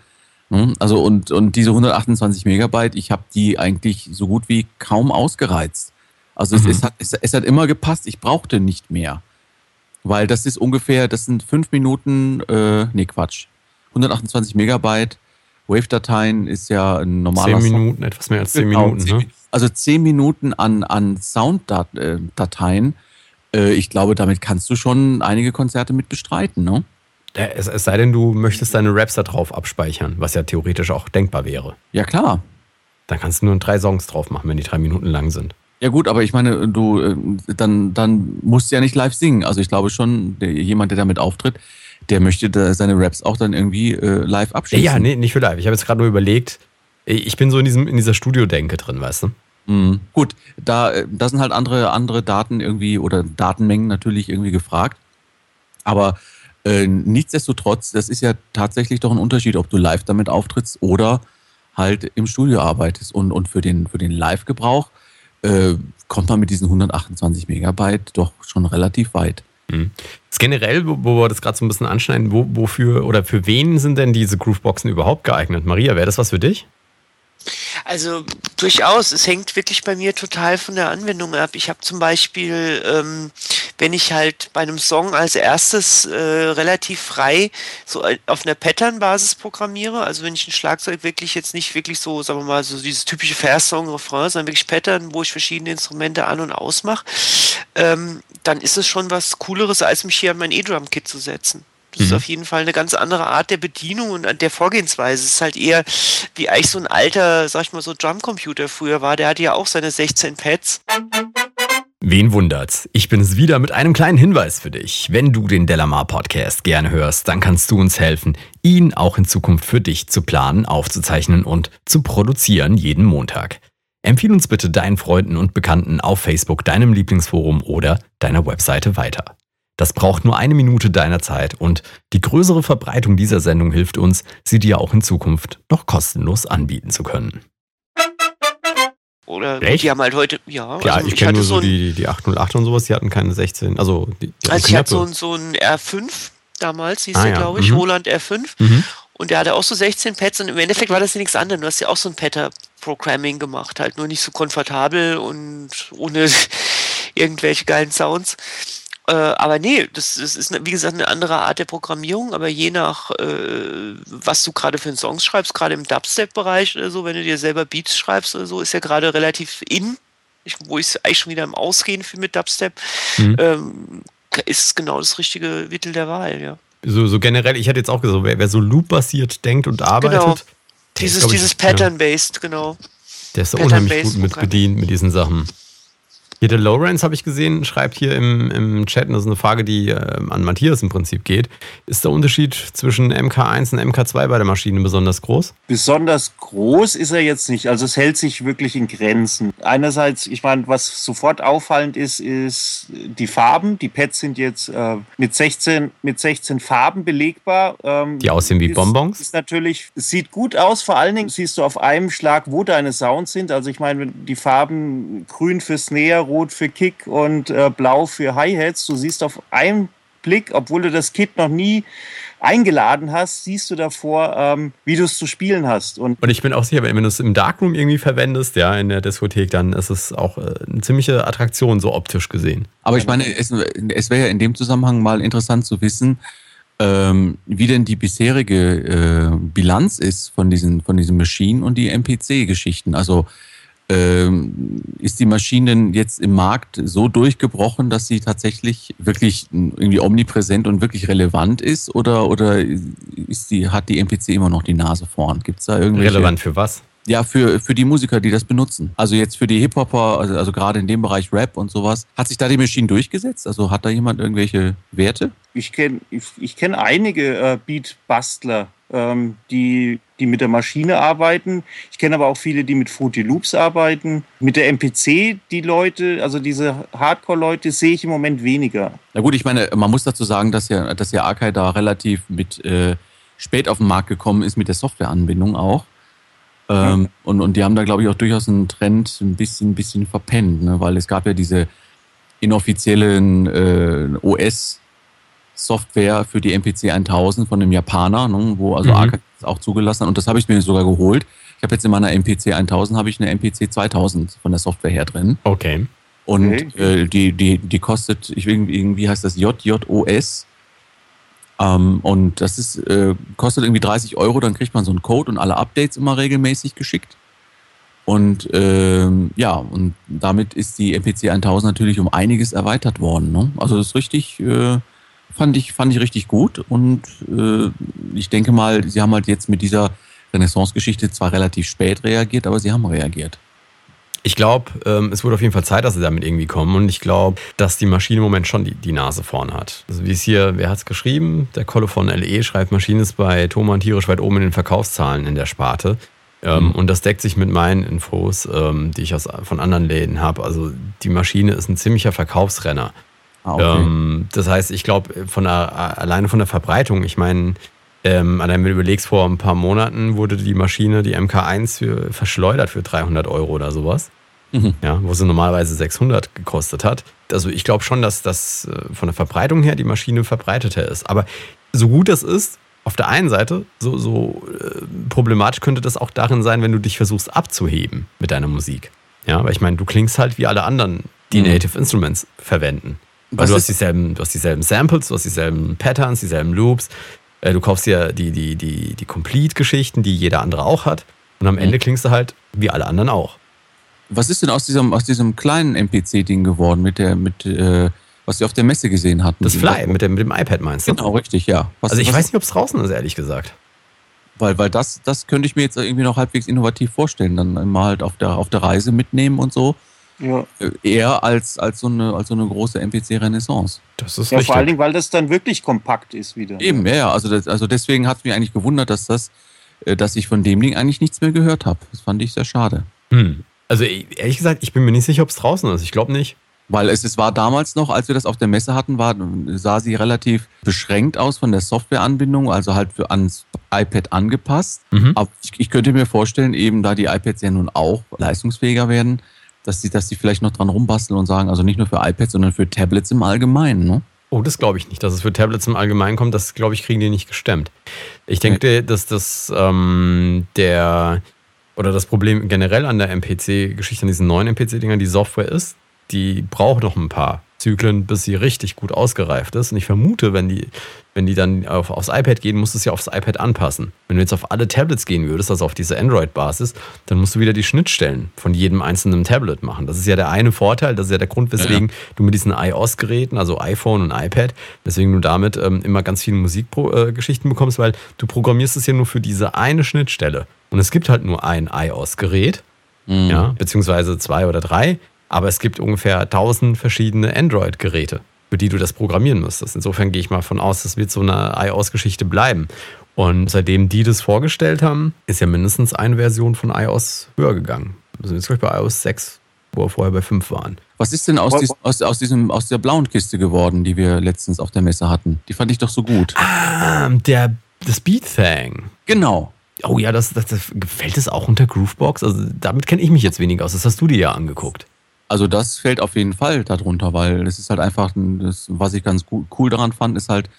Hm? Also und, und diese 128 Megabyte, ich habe die eigentlich so gut wie kaum ausgereizt. Also Mhm. es, es, hat, es, es hat immer gepasst, ich brauchte nicht mehr. Weil das ist ungefähr, das sind fünf Minuten, äh, nee Quatsch, 128 Megabyte, Wave-Dateien ist ja ein normaler Zehn Sound- Minuten, etwas mehr als zehn Genau, Minuten, zehn ne? Min- Also zehn Minuten an, an Sounddateien. Äh, ich glaube, damit kannst du schon einige Konzerte mit bestreiten, ne? Ja, Es, es sei denn, du möchtest deine Raps da drauf abspeichern, was ja theoretisch auch denkbar wäre. Ja, klar. Dann kannst du nur drei Songs drauf machen, wenn die drei Minuten lang sind. Ja gut, aber ich meine, du, äh, dann, dann musst du ja nicht live singen. Also ich glaube schon, der, jemand, der damit auftritt, der möchte seine Raps auch dann irgendwie äh, live abschließen. Ja, nee, nicht für live. Ich habe jetzt gerade nur überlegt, ich bin so in, diesem, in dieser Studio-Denke drin, weißt du? Mhm. Gut, da, äh, da sind halt andere, andere Daten irgendwie oder Datenmengen natürlich irgendwie gefragt. Aber äh, nichtsdestotrotz, das ist ja tatsächlich doch ein Unterschied, ob du live damit auftrittst oder halt im Studio arbeitest. Und, und für den, für den Live-Gebrauch äh, kommt man mit diesen 128 Megabyte doch schon relativ weit. Mhm. generell, wo, wir das gerade so ein bisschen anschneiden, wo, wofür oder für wen sind denn diese Grooveboxen überhaupt geeignet? Maria, wäre das was für dich? Also durchaus, es hängt wirklich bei mir total von der Anwendung ab. Ich habe zum Beispiel, ähm, wenn ich halt bei einem Song als erstes äh, relativ frei so auf einer Pattern-Basis programmiere, also wenn ich ein Schlagzeug wirklich jetzt nicht wirklich so, sagen wir mal, so dieses typische Vers-Song, Refrain, sondern wirklich Pattern, wo ich verschiedene Instrumente an- und ausmache, ähm, dann ist es schon was Cooleres, als mich hier an mein E-Drum-Kit zu setzen. Das mhm. ist auf jeden Fall eine ganz andere Art der Bedienung und der Vorgehensweise. Es ist halt eher wie eigentlich so ein alter, sag ich mal so, Drumcomputer früher war. Der hatte ja auch seine 16 Pads. Wen wundert's? Ich bin es wieder mit einem kleinen Hinweis für dich. Wenn du den Delamar Podcast gerne hörst, dann kannst du uns helfen, ihn auch in Zukunft für dich zu planen, aufzuzeichnen und zu produzieren jeden Montag. Empfehle uns bitte deinen Freunden und Bekannten auf Facebook, deinem Lieblingsforum oder deiner Webseite weiter. Das braucht nur eine Minute deiner Zeit und die größere Verbreitung dieser Sendung hilft uns, sie dir auch in Zukunft noch kostenlos anbieten zu können. Oder Echt? die haben halt heute, ja. Ja, also ich, kenne nur so die, die 808 und sowas, die hatten keine 16, also die, die Also ich hatte so, so ein R5 damals, hieß ah, der, ja. glaube ich, mhm. Roland R5. Mhm. Und der hatte auch so 16 Pads und im Endeffekt war das ja nichts anderes. Du hast ja auch so ein Patter-Programming gemacht, halt nur nicht so komfortabel und ohne irgendwelche geilen Sounds. Äh, aber nee, das, das, ist, wie gesagt, eine andere Art der Programmierung, aber je nach, äh, was du gerade für einen Song schreibst, gerade im Dubstep-Bereich oder so, wenn du dir selber Beats schreibst oder so, ist ja gerade relativ in, ich, wo ich es eigentlich schon wieder im Ausgehen für mit Dubstep, mhm. ähm, ist es genau das richtige Mittel der Wahl, ja. So, so generell, ich hätte jetzt auch gesagt, wer, wer so loop-basiert denkt und arbeitet. Genau. Dieses, dieses Pattern-based, ja. genau. Der ist Pattern unheimlich gut mit bedient mit diesen Sachen. Hier der Lawrence, habe ich gesehen, schreibt hier im, im Chat, und das ist eine Frage, die äh, an Matthias im Prinzip geht. Ist der Unterschied zwischen MK1 und MK2 bei der Maschine besonders groß? Besonders groß ist er jetzt nicht. Also es hält sich wirklich in Grenzen. Einerseits, ich meine, was sofort auffallend ist, ist die Farben. Die Pads sind jetzt äh, mit, 16, mit 16 Farben belegbar. Ähm, die aussehen wie ist, Bonbons? Ist natürlich, sieht gut aus. Vor allen Dingen siehst du auf einem Schlag, wo deine Sounds sind. Also ich meine, die Farben grün für Snare, rot für Kick und äh, blau für Hi-Hats. Du siehst auf einen Blick, obwohl du das Kit noch nie eingeladen hast, siehst du davor, ähm, wie du es zu spielen hast. Und, und ich bin auch sicher, wenn du es im Darkroom irgendwie verwendest, ja, in der Diskothek, dann ist es auch äh, eine ziemliche Attraktion, so optisch gesehen. Aber ich meine, es, es wäre ja in dem Zusammenhang mal interessant zu wissen, ähm, wie denn die bisherige äh, Bilanz ist von diesen, von diesen Maschinen und die MPC-Geschichten. Also ist die Maschine denn jetzt im Markt so durchgebrochen, dass sie tatsächlich wirklich irgendwie omnipräsent und wirklich relevant ist? Oder, oder ist die, hat die MPC immer noch die Nase vorn? Gibt es da irgendwelche. Relevant für was? Ja, für, für die Musiker, die das benutzen. Also jetzt für die Hip-Hopper, also, also gerade in dem Bereich Rap und sowas. Hat sich da die Maschine durchgesetzt? Also hat da jemand irgendwelche Werte? Ich kenne ich, ich kenn einige äh, Beat-Bastler, ähm, die, die mit der Maschine arbeiten. Ich kenne aber auch viele, die mit Fruity Loops arbeiten. Mit der MPC, die Leute, also diese Hardcore-Leute, sehe ich im Moment weniger. Na gut, ich meine, man muss dazu sagen, dass ja, dass ja Arkai da relativ mit äh, spät auf den Markt gekommen ist mit der Softwareanbindung auch. Ähm, ja. und, und die haben da, glaube ich, auch durchaus einen Trend ein bisschen, ein bisschen verpennt, ne? weil es gab ja diese inoffiziellen äh, OS- Software für die MPC 1000 von einem Japaner, ne, wo also mhm. Arca auch zugelassen hat. Und das habe ich mir sogar geholt. Ich habe jetzt in meiner MPC 1000 habe ich eine MPC 2000 von der Software her drin. Okay. Und okay. Äh, die, die, die kostet, ich irgendwie heißt das JJOS. Ähm, und das ist, äh, kostet irgendwie 30 Euro, dann kriegt man so einen Code und alle Updates immer regelmäßig geschickt. Und ähm, ja, und damit ist die MPC 1000 natürlich um einiges erweitert worden. Ne? Also das ist richtig, äh, fand ich, fand ich richtig gut. Und äh, ich denke mal, sie haben halt jetzt mit dieser Renaissance-Geschichte zwar relativ spät reagiert, aber sie haben reagiert. Ich glaube, ähm, es wurde auf jeden Fall Zeit, dass sie damit irgendwie kommen. Und ich glaube, dass die Maschine im Moment schon die, die Nase vorn hat. Also wie es hier, wer hat es geschrieben? Der Kolle von LE schreibt, Maschine ist bei Thomann tierisch weit oben in den Verkaufszahlen in der Sparte. Ähm, mhm. Und das deckt sich mit meinen Infos, ähm, die ich aus, von anderen Läden habe. Also die Maschine ist ein ziemlicher Verkaufsrenner. Ah, okay. ähm, das heißt, ich glaube, von der, alleine von der Verbreitung, ich meine, ähm, wenn du überlegst, vor ein paar Monaten wurde die Maschine, die MK1, für, verschleudert für 300 Euro oder sowas. Mhm. Ja, wo sie normalerweise 600 gekostet hat. Also ich glaube schon, dass das äh, von der Verbreitung her die Maschine verbreiteter ist. Aber so gut das ist, auf der einen Seite, so, so äh, problematisch könnte das auch darin sein, wenn du dich versuchst abzuheben mit deiner Musik. Ja, weil ich meine, du klingst halt wie alle anderen, die mhm. Native Instruments verwenden. Weil du hast, dieselben, du hast dieselben Samples, du hast dieselben Patterns, dieselben Loops, äh, du kaufst dir die, die, die, die Complete-Geschichten, die jeder andere auch hat. Und am Ende mhm. klingst du halt wie alle anderen auch. Was ist denn aus diesem, aus diesem kleinen MPC-Ding geworden, mit der, mit, äh, was Sie auf der Messe gesehen hatten? Das Fly, mit dem, mit dem iPad meinst du? Genau, richtig, ja. Was, also ich was, weiß nicht, ob es draußen ist, ehrlich gesagt. Weil, weil das, das könnte ich mir jetzt irgendwie noch halbwegs innovativ vorstellen. Dann mal halt auf der, auf der Reise mitnehmen und so. Ja. Eher als, als, so eine, als so eine große MPC-Renaissance. Das ist ja, richtig. vor allen Dingen, weil das dann wirklich kompakt ist wieder. Eben, ja, also, das, also deswegen hat es mich eigentlich gewundert, dass das, äh, dass ich von dem Ding eigentlich nichts mehr gehört habe. Das fand ich sehr schade. Hm. Also ehrlich gesagt, ich bin mir nicht sicher, ob es draußen ist. Ich glaube nicht. Weil es, es war damals noch, als wir das auf der Messe hatten, war, sah sie relativ beschränkt aus von der Softwareanbindung, also halt für ans iPad angepasst. Mhm. Aber ich, ich, könnte mir vorstellen, eben da die iPads ja nun auch leistungsfähiger werden, dass sie, dass sie vielleicht noch dran rumbasteln und sagen, also nicht nur für iPads, sondern für Tablets im Allgemeinen. Ne? Oh, das glaube ich nicht, dass es für Tablets im Allgemeinen kommt. Das, glaube ich, kriegen die nicht gestemmt. Ich denke, okay. dass das ähm, der oder das Problem generell an der MPC-Geschichte, an diesen neuen MPC-Dingern, die Software ist, die braucht noch ein paar Zyklen, bis sie richtig gut ausgereift ist. Und ich vermute, wenn die, wenn die dann auf, aufs iPad gehen, musst du es ja aufs iPad anpassen. Wenn du jetzt auf alle Tablets gehen würdest, also auf diese Android-Basis, dann musst du wieder die Schnittstellen von jedem einzelnen Tablet machen. Das ist ja der eine Vorteil, das ist ja der Grund, weswegen ja, ja. du mit diesen iOS-Geräten, also iPhone und iPad, weswegen du damit ähm, immer ganz viele Musikgeschichten äh, bekommst, weil du programmierst es ja nur für diese eine Schnittstelle. Und es gibt halt nur ein iOS-Gerät, mhm. ja, beziehungsweise zwei oder drei. Aber es gibt ungefähr 1000 verschiedene Android-Geräte, für die du das programmieren müsstest. Insofern gehe ich mal von aus, das wird so eine iOS-Geschichte bleiben. Und seitdem die das vorgestellt haben, ist ja mindestens eine Version von iOS höher gegangen. Wir sind jetzt gleich bei iOS 6, wo wir vorher bei 5 waren. Was ist denn aus, dies, aus, aus, diesem, aus der blauen Kiste geworden, die wir letztens auf der Messe hatten? Die fand ich doch so gut. Ah, der, das Beat Thing. Genau. Oh ja, das, das, das gefällt es auch unter Groovebox? Also damit kenne ich mich jetzt weniger aus. Das hast du dir ja angeguckt. Also das fällt auf jeden Fall darunter, weil es ist halt einfach, das, was ich ganz cool daran fand, ist halt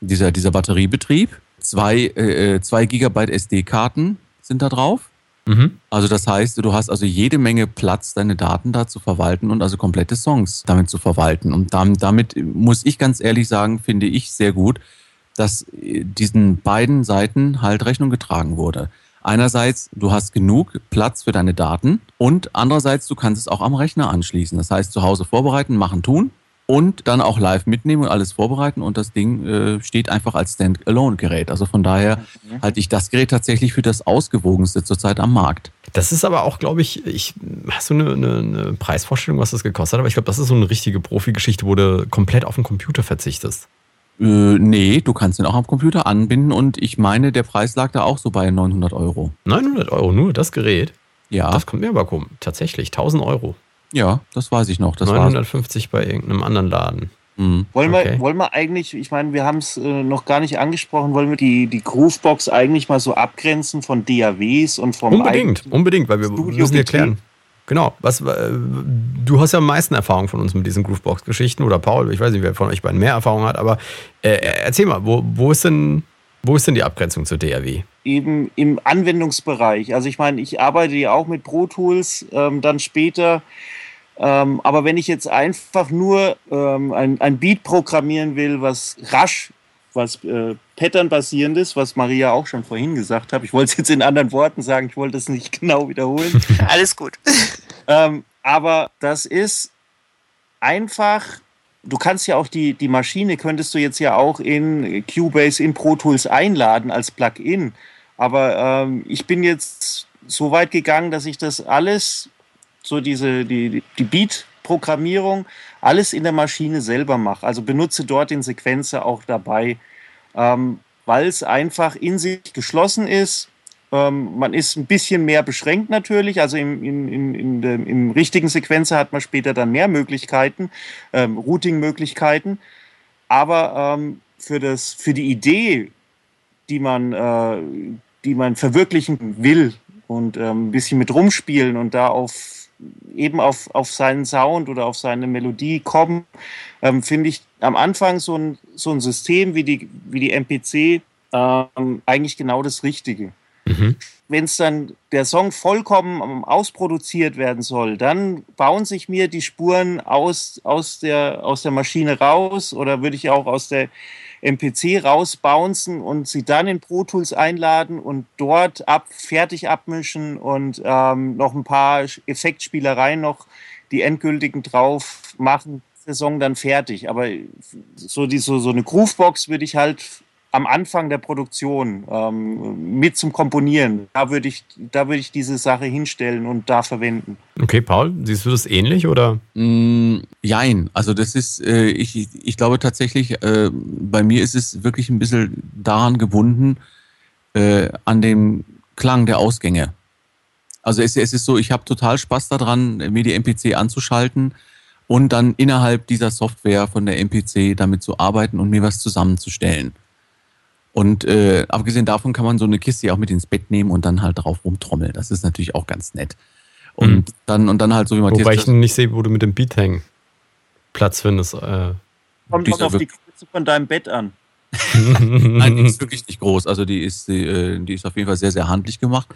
dieser, dieser Batteriebetrieb. Zwei, äh, äh zwei Gigabyte SD-Karten sind da drauf. Mhm. Also das heißt, du hast also jede Menge Platz, deine Daten da zu verwalten und also komplette Songs damit zu verwalten. Und damit muss ich ganz ehrlich sagen, finde ich sehr gut, dass äh, diesen beiden Seiten halt Rechnung getragen wurde. Einerseits, du hast genug Platz für deine Daten und andererseits, du kannst es auch am Rechner anschließen. Das heißt, zu Hause vorbereiten, machen, tun und dann auch live mitnehmen und alles vorbereiten und das Ding äh, steht einfach als Standalone-Gerät. Also von daher mhm. halte ich das Gerät tatsächlich für das ausgewogenste zurzeit am Markt. Das ist aber auch, glaube ich, ich, hast du eine, eine, eine Preisvorstellung, was das gekostet hat? Aber ich glaube, das ist so eine richtige Profi-Geschichte, wo du komplett auf den Computer verzichtest. Äh, nee, du kannst den auch am Computer anbinden und ich meine, der Preis lag da auch so bei 900 Euro. 900 Euro, nur das Gerät? Ja. Das kommt mir aber komisch. Tatsächlich, 1000 Euro. Ja, das weiß ich noch. Das 950 war's. bei irgendeinem anderen Laden. Mhm. Wollen, okay. wir, wollen wir eigentlich, ich meine, wir haben es äh, noch gar nicht angesprochen, wollen wir die, die Groovebox eigentlich mal so abgrenzen von DAWs und vom Unbedingt, unbedingt, weil wir Studio müssen erklären. Genau. Was, äh, du hast ja am meisten Erfahrung von uns mit diesen Groovebox-Geschichten oder Paul, ich weiß nicht, wer von euch beiden mehr Erfahrung hat, aber äh, erzähl mal, wo, wo, ist denn, wo ist denn die Abgrenzung zur DAW? Eben im Anwendungsbereich. Also ich meine, ich arbeite ja auch mit Pro Tools, ähm, dann später. Ähm, aber wenn ich jetzt einfach nur ähm, ein, ein Beat programmieren will, was rasch was äh, Pattern-basierendes, was Maria auch schon vorhin gesagt hat. Ich wollte es jetzt in anderen Worten sagen, ich wollte es nicht genau wiederholen. Alles gut. ähm, aber das ist einfach, du kannst ja auch die, die Maschine, könntest du jetzt ja auch in Cubase, in Pro Tools einladen als Plugin. Aber ähm, ich bin jetzt so weit gegangen, dass ich das alles, so diese, die, die Beat-Programmierung, alles in der Maschine selber mache. Also benutze dort den Sequenzer auch dabei, ähm, weil es einfach in sich geschlossen ist. Ähm, man ist ein bisschen mehr beschränkt natürlich. Also im, in, in, in dem, im richtigen Sequenzer hat man später dann mehr Möglichkeiten, ähm, Routing-Möglichkeiten. Aber ähm, für, das, für die Idee, die man, äh, die man verwirklichen will und ähm, ein bisschen mit rumspielen und da auf eben auf, auf seinen Sound oder auf seine Melodie kommen, ähm, finde ich am Anfang so ein, so ein System wie die, wie die MPC ähm, eigentlich genau das Richtige. Mhm. Wenn es dann der Song vollkommen ausproduziert werden soll, dann bauen sich mir die Spuren aus, aus, der, aus der Maschine raus oder würde ich auch aus der MPC rausbouncen und sie dann in Pro Tools einladen und dort ab, fertig abmischen und ähm, noch ein paar Effektspielereien noch die endgültigen drauf machen. Saison dann fertig. Aber so, die, so, so eine Groovebox würde ich halt am Anfang der Produktion ähm, mit zum Komponieren. Da würde ich, da würde ich diese Sache hinstellen und da verwenden. Okay, Paul, siehst du das ähnlich oder? Mm, jein. Also das ist, äh, ich, ich glaube tatsächlich, äh, bei mir ist es wirklich ein bisschen daran gebunden, äh, an dem Klang der Ausgänge. Also es, es ist so, ich habe total Spaß daran, mir die MPC anzuschalten und dann innerhalb dieser Software von der MPC damit zu arbeiten und mir was zusammenzustellen. Und äh, abgesehen davon kann man so eine Kiste auch mit ins Bett nehmen und dann halt drauf rumtrommeln. Das ist natürlich auch ganz nett. Und mhm. dann und dann halt so wie Matthias. Wobei ich nicht sehe, wo du mit dem Beat hängen Platz findest. Äh, Kommt auf die Größe von deinem Bett an. Nein, die ist wirklich nicht groß. Also die ist, die, äh, die ist auf jeden Fall sehr, sehr handlich gemacht.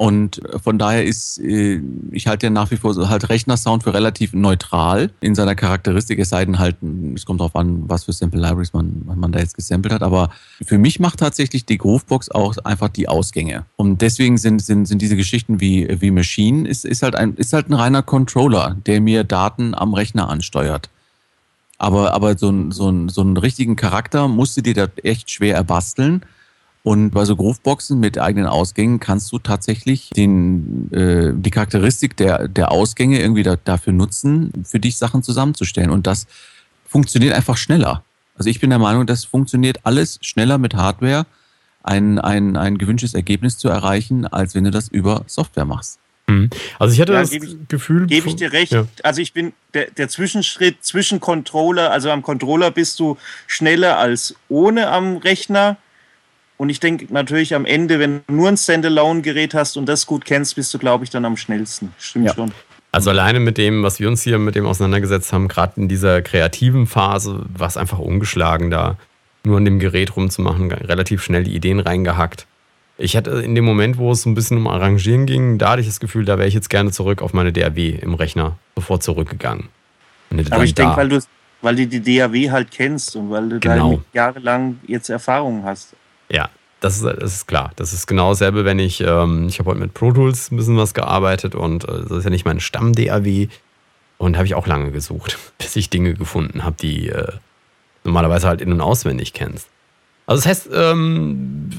Und von daher ist, äh, ich halte ja nach wie vor halt Rechner-Sound für relativ neutral in seiner Charakteristik. Es sei denn halt, es kommt darauf an, was für Sample Libraries man, man da jetzt gesampelt hat. Aber für mich macht tatsächlich die Groovebox auch einfach die Ausgänge. Und deswegen sind, sind, sind diese Geschichten wie, wie Machine, ist, ist, halt ein, ist halt ein reiner Controller, der mir Daten am Rechner ansteuert. Aber, aber so, so, so einen richtigen Charakter musst du dir da echt schwer erbasteln. Und bei so Grooveboxen mit eigenen Ausgängen kannst du tatsächlich den, äh, die Charakteristik der, der Ausgänge irgendwie da, dafür nutzen, für dich Sachen zusammenzustellen. Und das funktioniert einfach schneller. Also ich bin der Meinung, das funktioniert alles schneller mit Hardware, ein, ein, ein gewünschtes Ergebnis zu erreichen, als wenn du das über Software machst. Mhm. Also ich hatte ja, das ich, Gefühl. Gebe ich dir recht. Ja. Also ich bin der, der, Zwischenschritt zwischen Controller, also am Controller bist du schneller als ohne am Rechner. Und ich denke natürlich am Ende, wenn du nur ein Standalone-Gerät hast und das gut kennst, bist du, glaube ich, dann am schnellsten. Stimmt ja. schon. Also alleine mit dem, was wir uns hier mit dem auseinandergesetzt haben, gerade in dieser kreativen Phase, war es einfach ungeschlagen, da nur an dem Gerät rumzumachen, relativ schnell die Ideen reingehackt. Ich hatte in dem Moment, wo es ein bisschen um Arrangieren ging, da hatte ich das Gefühl, da wäre ich jetzt gerne zurück auf meine DAW im Rechner, sofort zurückgegangen. Aber ich denke, weil du weil du die DAW halt kennst und weil du genau. da jahrelang jetzt Erfahrungen hast. Ja, das ist, das ist klar. Das ist genau dasselbe, wenn ich, ähm, ich habe heute mit Pro Tools ein bisschen was gearbeitet und äh, das ist ja nicht mein Stamm-DAW. Und habe ich auch lange gesucht, bis ich Dinge gefunden habe, die äh, normalerweise halt in- und auswendig kennst. Also das heißt, ähm,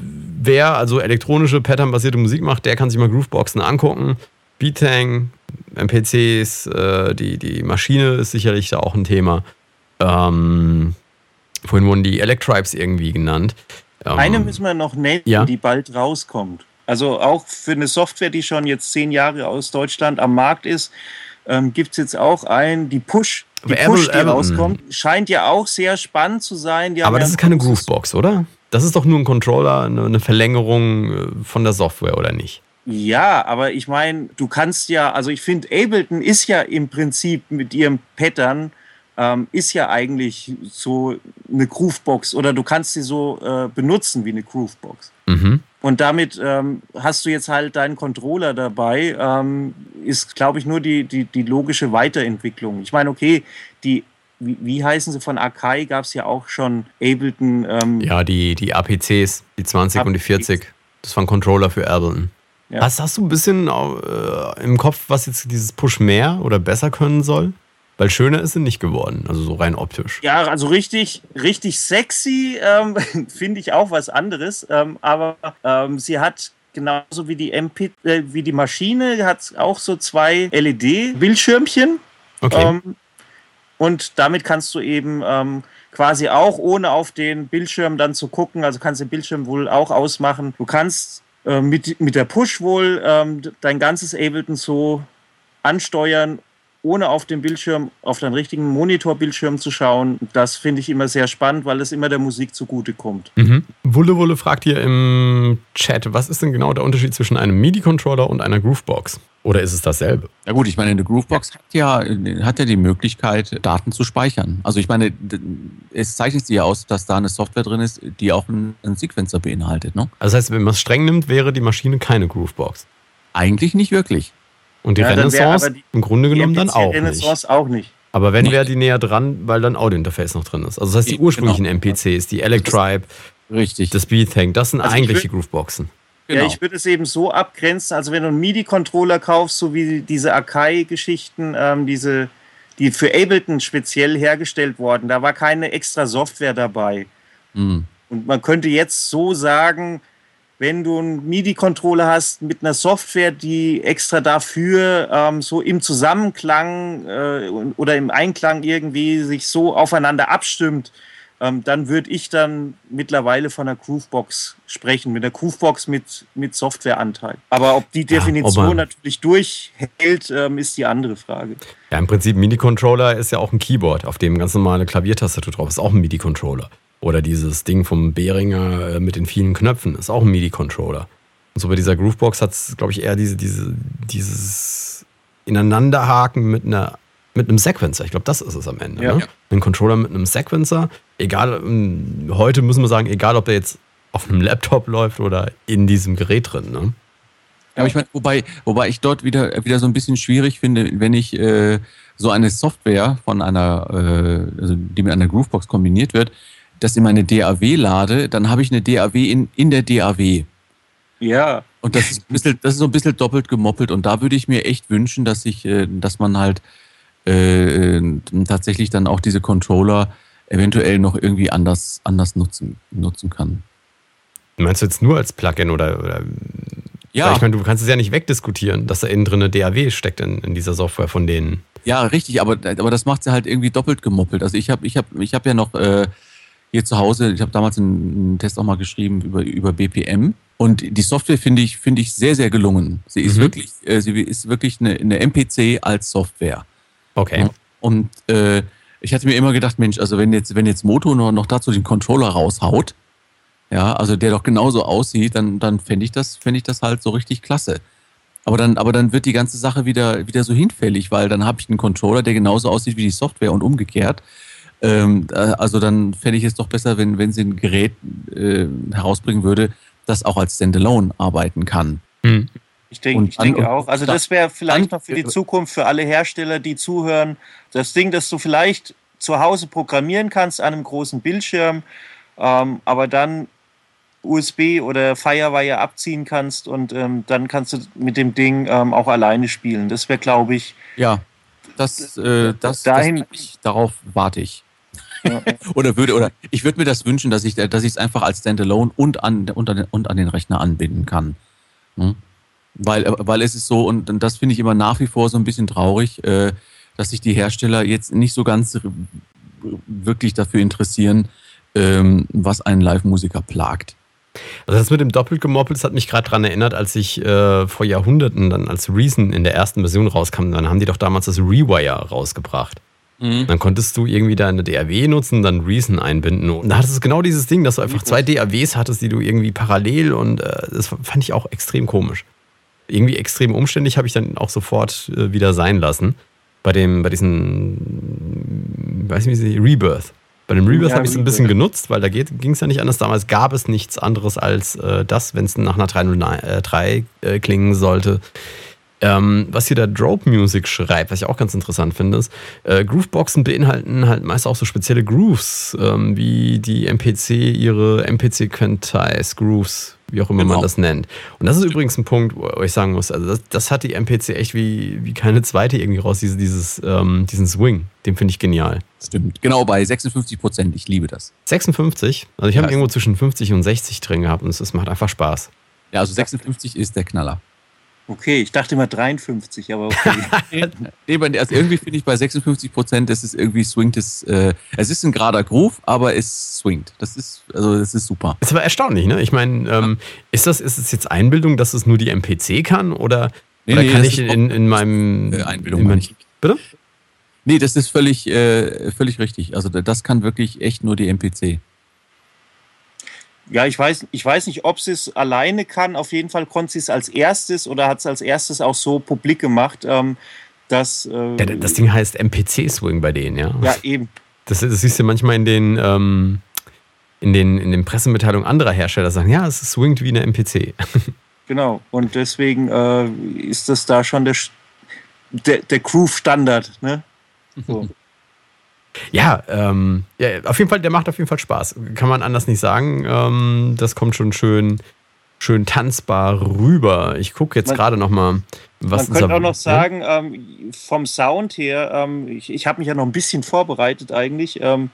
wer also elektronische Pattern-basierte Musik macht, der kann sich mal Grooveboxen angucken. Beatang, MPCs, äh, die, die Maschine ist sicherlich da auch ein Thema. Ähm, vorhin wurden die Electribes irgendwie genannt. Ähm, Eine müssen wir noch nennen, ja? die bald rauskommt. Also auch für eine Software, die schon jetzt zehn Jahre aus Deutschland am Markt ist, ähm, gibt es jetzt auch ein, die Push, die, Aber Push, die Apple, rauskommt, scheint ja auch sehr spannend zu sein. Aber das ist keine Groovebox, oder? Das ist doch nur ein Controller, eine Verlängerung äh, von der Software, oder nicht? Ja, aber ich meine, du kannst ja, also ich finde, Ableton ist ja im Prinzip mit ihrem Pattern ähm, ist ja eigentlich so eine Groovebox oder du kannst sie so äh, benutzen wie eine Groovebox. Mhm. Und damit ähm, hast du jetzt halt deinen Controller dabei, ähm, ist, glaube ich, nur die, die, die logische Weiterentwicklung. Ich meine, okay, die wie, wie, heißen sie von Akai, gab es ja auch schon Ableton. Ähm, ja, die, die APCs, die 20 APCs. und die 40. Das waren Controller für Ableton. Ja. Hast, hast du ein bisschen äh, im Kopf, was jetzt dieses Push mehr oder besser können soll? Weil schöner ist sie nicht geworden, also so rein optisch. Ja, also richtig, richtig sexy ähm, finde ich auch was anderes. Ähm, aber ähm, sie hat genauso wie die MP, äh, wie die Maschine, hat auch so zwei LED-Bildschirmchen. Okay. Ähm, und damit kannst du eben ähm, quasi auch, ohne auf den Bildschirm dann zu gucken, also kannst den Bildschirm wohl auch ausmachen. Du kannst äh, mit, mit der Push wohl ähm, dein ganzes Ableton so ansteuern, ohne auf dem Bildschirm, auf deinen richtigen Monitorbildschirm zu schauen. Das finde ich immer sehr spannend, weil es immer der Musik zugutekommt. Mhm. Wulle Wulle fragt hier im Chat, was ist denn genau der Unterschied zwischen einem MIDI-Controller und einer Groovebox? Oder ist es dasselbe? Ja gut, ich meine, eine Groovebox hat ja, hat ja die Möglichkeit, Daten zu speichern. Also ich meine, es zeichnet sich ja aus, dass da eine Software drin ist, die auch einen, einen Sequencer beinhaltet. Ne? Also das heißt, wenn man es streng nimmt, wäre die Maschine keine Groovebox. Eigentlich nicht wirklich. Und die Ja, Renaissance die- im Grunde Die genommen dann auch nicht. Renaissance auch nicht. Aber wenn wäre die näher dran, weil dann Audio-Interface noch drin ist. Also das heißt, die Genau. ursprünglichen MPCs, die Electribe, Richtig. das Beathang, das sind Also ich eigentlich würd- die Grooveboxen. genau. Ja, ich würde es eben so abgrenzen, also wenn du einen MIDI-Controller kaufst, so wie diese Akai-Geschichten, ähm, diese, die für Ableton speziell hergestellt wurden, da war keine extra Software dabei. Hm. Und man könnte jetzt so sagen, wenn du einen MIDI-Controller hast mit einer Software, die extra dafür ähm, so im Zusammenklang äh, oder im Einklang irgendwie sich so aufeinander abstimmt, ähm, dann würde ich dann mittlerweile von einer Groovebox sprechen, mit einer Groovebox mit, mit Softwareanteil. Aber ob die Definition man- natürlich durchhält, ähm, ist die andere Frage. Ja, im Prinzip MIDI-Controller ist ja auch ein Keyboard, auf dem ganz normale Klaviertastatur drauf ist. Auch ein MIDI-Controller. Oder dieses Ding vom Behringer äh, mit den vielen Knöpfen ist auch ein MIDI-Controller. Und so bei dieser Groovebox hat es, glaube ich, eher diese, diese, dieses Ineinanderhaken mit einer mit einem Sequencer. Ich glaube, das ist es am Ende. Ja. Ne? Ein Controller mit einem Sequencer. Egal, ähm, heute müssen wir sagen, egal ob der jetzt auf einem Laptop läuft oder in diesem Gerät drin. Ne? Ja, aber ich meine, wobei, wobei ich dort wieder, wieder so ein bisschen schwierig finde, wenn ich äh, so eine Software von einer, äh, also die mit einer Groovebox kombiniert wird, das in meine DAW lade, dann habe ich eine DAW in, in der DAW. Ja, Und das ist, ein bisschen, das ist so ein bisschen doppelt gemoppelt. Und da würde ich mir echt wünschen, dass ich, äh, dass man halt äh, äh, tatsächlich dann auch diese Controller eventuell noch irgendwie anders, anders nutzen, nutzen kann. Meinst du jetzt nur als Plugin oder, oder Weil Ja, ich meine, du kannst es ja nicht wegdiskutieren, dass da innen drin eine DAW steckt in, in dieser Software von denen. Ja, richtig, aber, aber das macht sie halt irgendwie doppelt gemoppelt. Also ich habe ich hab, ich hab ja noch äh, hier zu Hause, ich habe damals einen, Test auch mal geschrieben über, über BPM. Und die Software finde ich, finde ich sehr, sehr gelungen. Sie ist Mhm. wirklich, äh, sie ist wirklich eine, eine MPC als Software. Okay. Und äh, ich hatte mir immer gedacht, Mensch, also wenn jetzt, wenn jetzt Moto noch, noch dazu den Controller raushaut, ja, also der doch genauso aussieht, dann, dann fände ich das, fände ich das halt so richtig klasse. Aber dann, aber dann wird die ganze Sache wieder, wieder so hinfällig, weil dann habe ich einen Controller, der genauso aussieht wie die Software und umgekehrt. Ähm, äh, also dann fände ich es doch besser, wenn, wenn sie ein Gerät äh, herausbringen würde, das auch als Standalone arbeiten kann. Hm. Ich denke, Und ich denke auch. Also da- das wäre vielleicht dann- noch für die Zukunft, für alle Hersteller, die zuhören. Das Ding, das du vielleicht zu Hause programmieren kannst an einem großen Bildschirm, ähm, aber dann USB oder Firewire abziehen kannst und ähm, dann kannst du mit dem Ding ähm, auch alleine spielen. Das wäre, glaube ich, Ja, das, äh, das, Dahin- das ich, darauf warte ich. Oder würde, oder ich würde mir das wünschen, dass ich, dass ich es einfach als Standalone und an, und an, den, und an den Rechner anbinden kann. Hm? Weil, weil es ist so, und, das finde ich immer nach wie vor so ein bisschen traurig, äh, dass sich die Hersteller jetzt nicht so ganz wirklich dafür interessieren, ähm, was einen Live-Musiker plagt. Also das mit dem doppelt das hat mich gerade daran erinnert, als ich äh, vor Jahrhunderten dann als Reason in der ersten Version rauskam, dann haben die doch damals das Rewire rausgebracht. Dann konntest du irgendwie deine DAW nutzen, dann Reason einbinden. Und da hattest du genau dieses Ding, dass du einfach zwei DAWs hattest, die du irgendwie parallel und äh, das fand ich auch extrem komisch. Irgendwie extrem umständlich habe ich dann auch sofort äh, wieder sein lassen. Bei dem, bei diesen, weiß nicht, wie sie, Rebirth. Bei dem Rebirth Ja, habe ich es ein bisschen genutzt, weil da ging es ja nicht anders. Damals gab es nichts anderes als äh, das, wenn es nach einer 303 äh, 3, äh, klingen sollte. Ähm, was hier der Drope Music schreibt, was ich auch ganz interessant finde, ist, äh, Grooveboxen beinhalten halt meist auch so spezielle Grooves, ähm, wie die MPC ihre MPC Quantize Grooves, wie auch immer genau. man das nennt. Und das ist übrigens ein Punkt, wo ich sagen muss, also das, das hat die MPC echt wie, wie keine zweite irgendwie raus, diese, dieses, ähm, diesen Swing. Den finde ich genial. Stimmt. Genau, bei 56 Prozent. Ich liebe das. 56? Also ich ja, habe irgendwo zwischen 50 und 60 drin gehabt und es macht einfach Spaß. Ja, also 56 ist der Knaller. Okay, ich dachte immer 53, aber okay. nee, also irgendwie finde ich bei 56 Prozent, das ist irgendwie swingt es. Äh, es ist ein gerader Groove, aber es swingt. Das ist, also das ist super. Ist aber erstaunlich, ne? Ich meine, ähm, ist das, ist es jetzt Einbildung, dass es nur die MPC kann oder, nee, oder nee, kann ich in, in meinem äh, Einbildung in mein, Bitte? Nee, das ist völlig, äh, völlig richtig. Also das kann wirklich echt nur die MPC. Ja, ich weiß, ich weiß nicht, ob sie es alleine kann. Auf jeden Fall konnte sie es als erstes oder hat es als erstes auch so publik gemacht, ähm, dass. Äh, ja, das Ding heißt MPC-Swing bei denen, ja. Ja, eben. Das, das siehst du manchmal in den, ähm, in, den, in den Pressemitteilungen anderer Hersteller, sagen, ja, es swingt wie eine MPC. Genau, und deswegen äh, ist das da schon der, der, der Groove-Standard. Ne? So. Ja, ähm, ja, auf jeden Fall, der macht auf jeden Fall Spaß. Kann man anders nicht sagen. Ähm, das kommt schon schön, schön tanzbar rüber. Ich gucke jetzt gerade noch mal, was Man könnte auch noch sagen, ähm, vom Sound her, ähm, ich, ich habe mich ja noch ein bisschen vorbereitet eigentlich, ähm,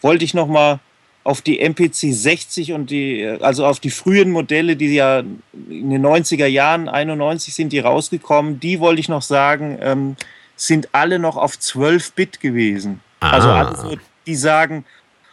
wollte ich noch mal auf die MPC 60 und die, also auf die frühen Modelle, die ja in den 90er Jahren, 91 sind die rausgekommen, die wollte ich noch sagen, ähm, sind alle noch auf 12 Bit gewesen. Also ah. Also alle so, die sagen,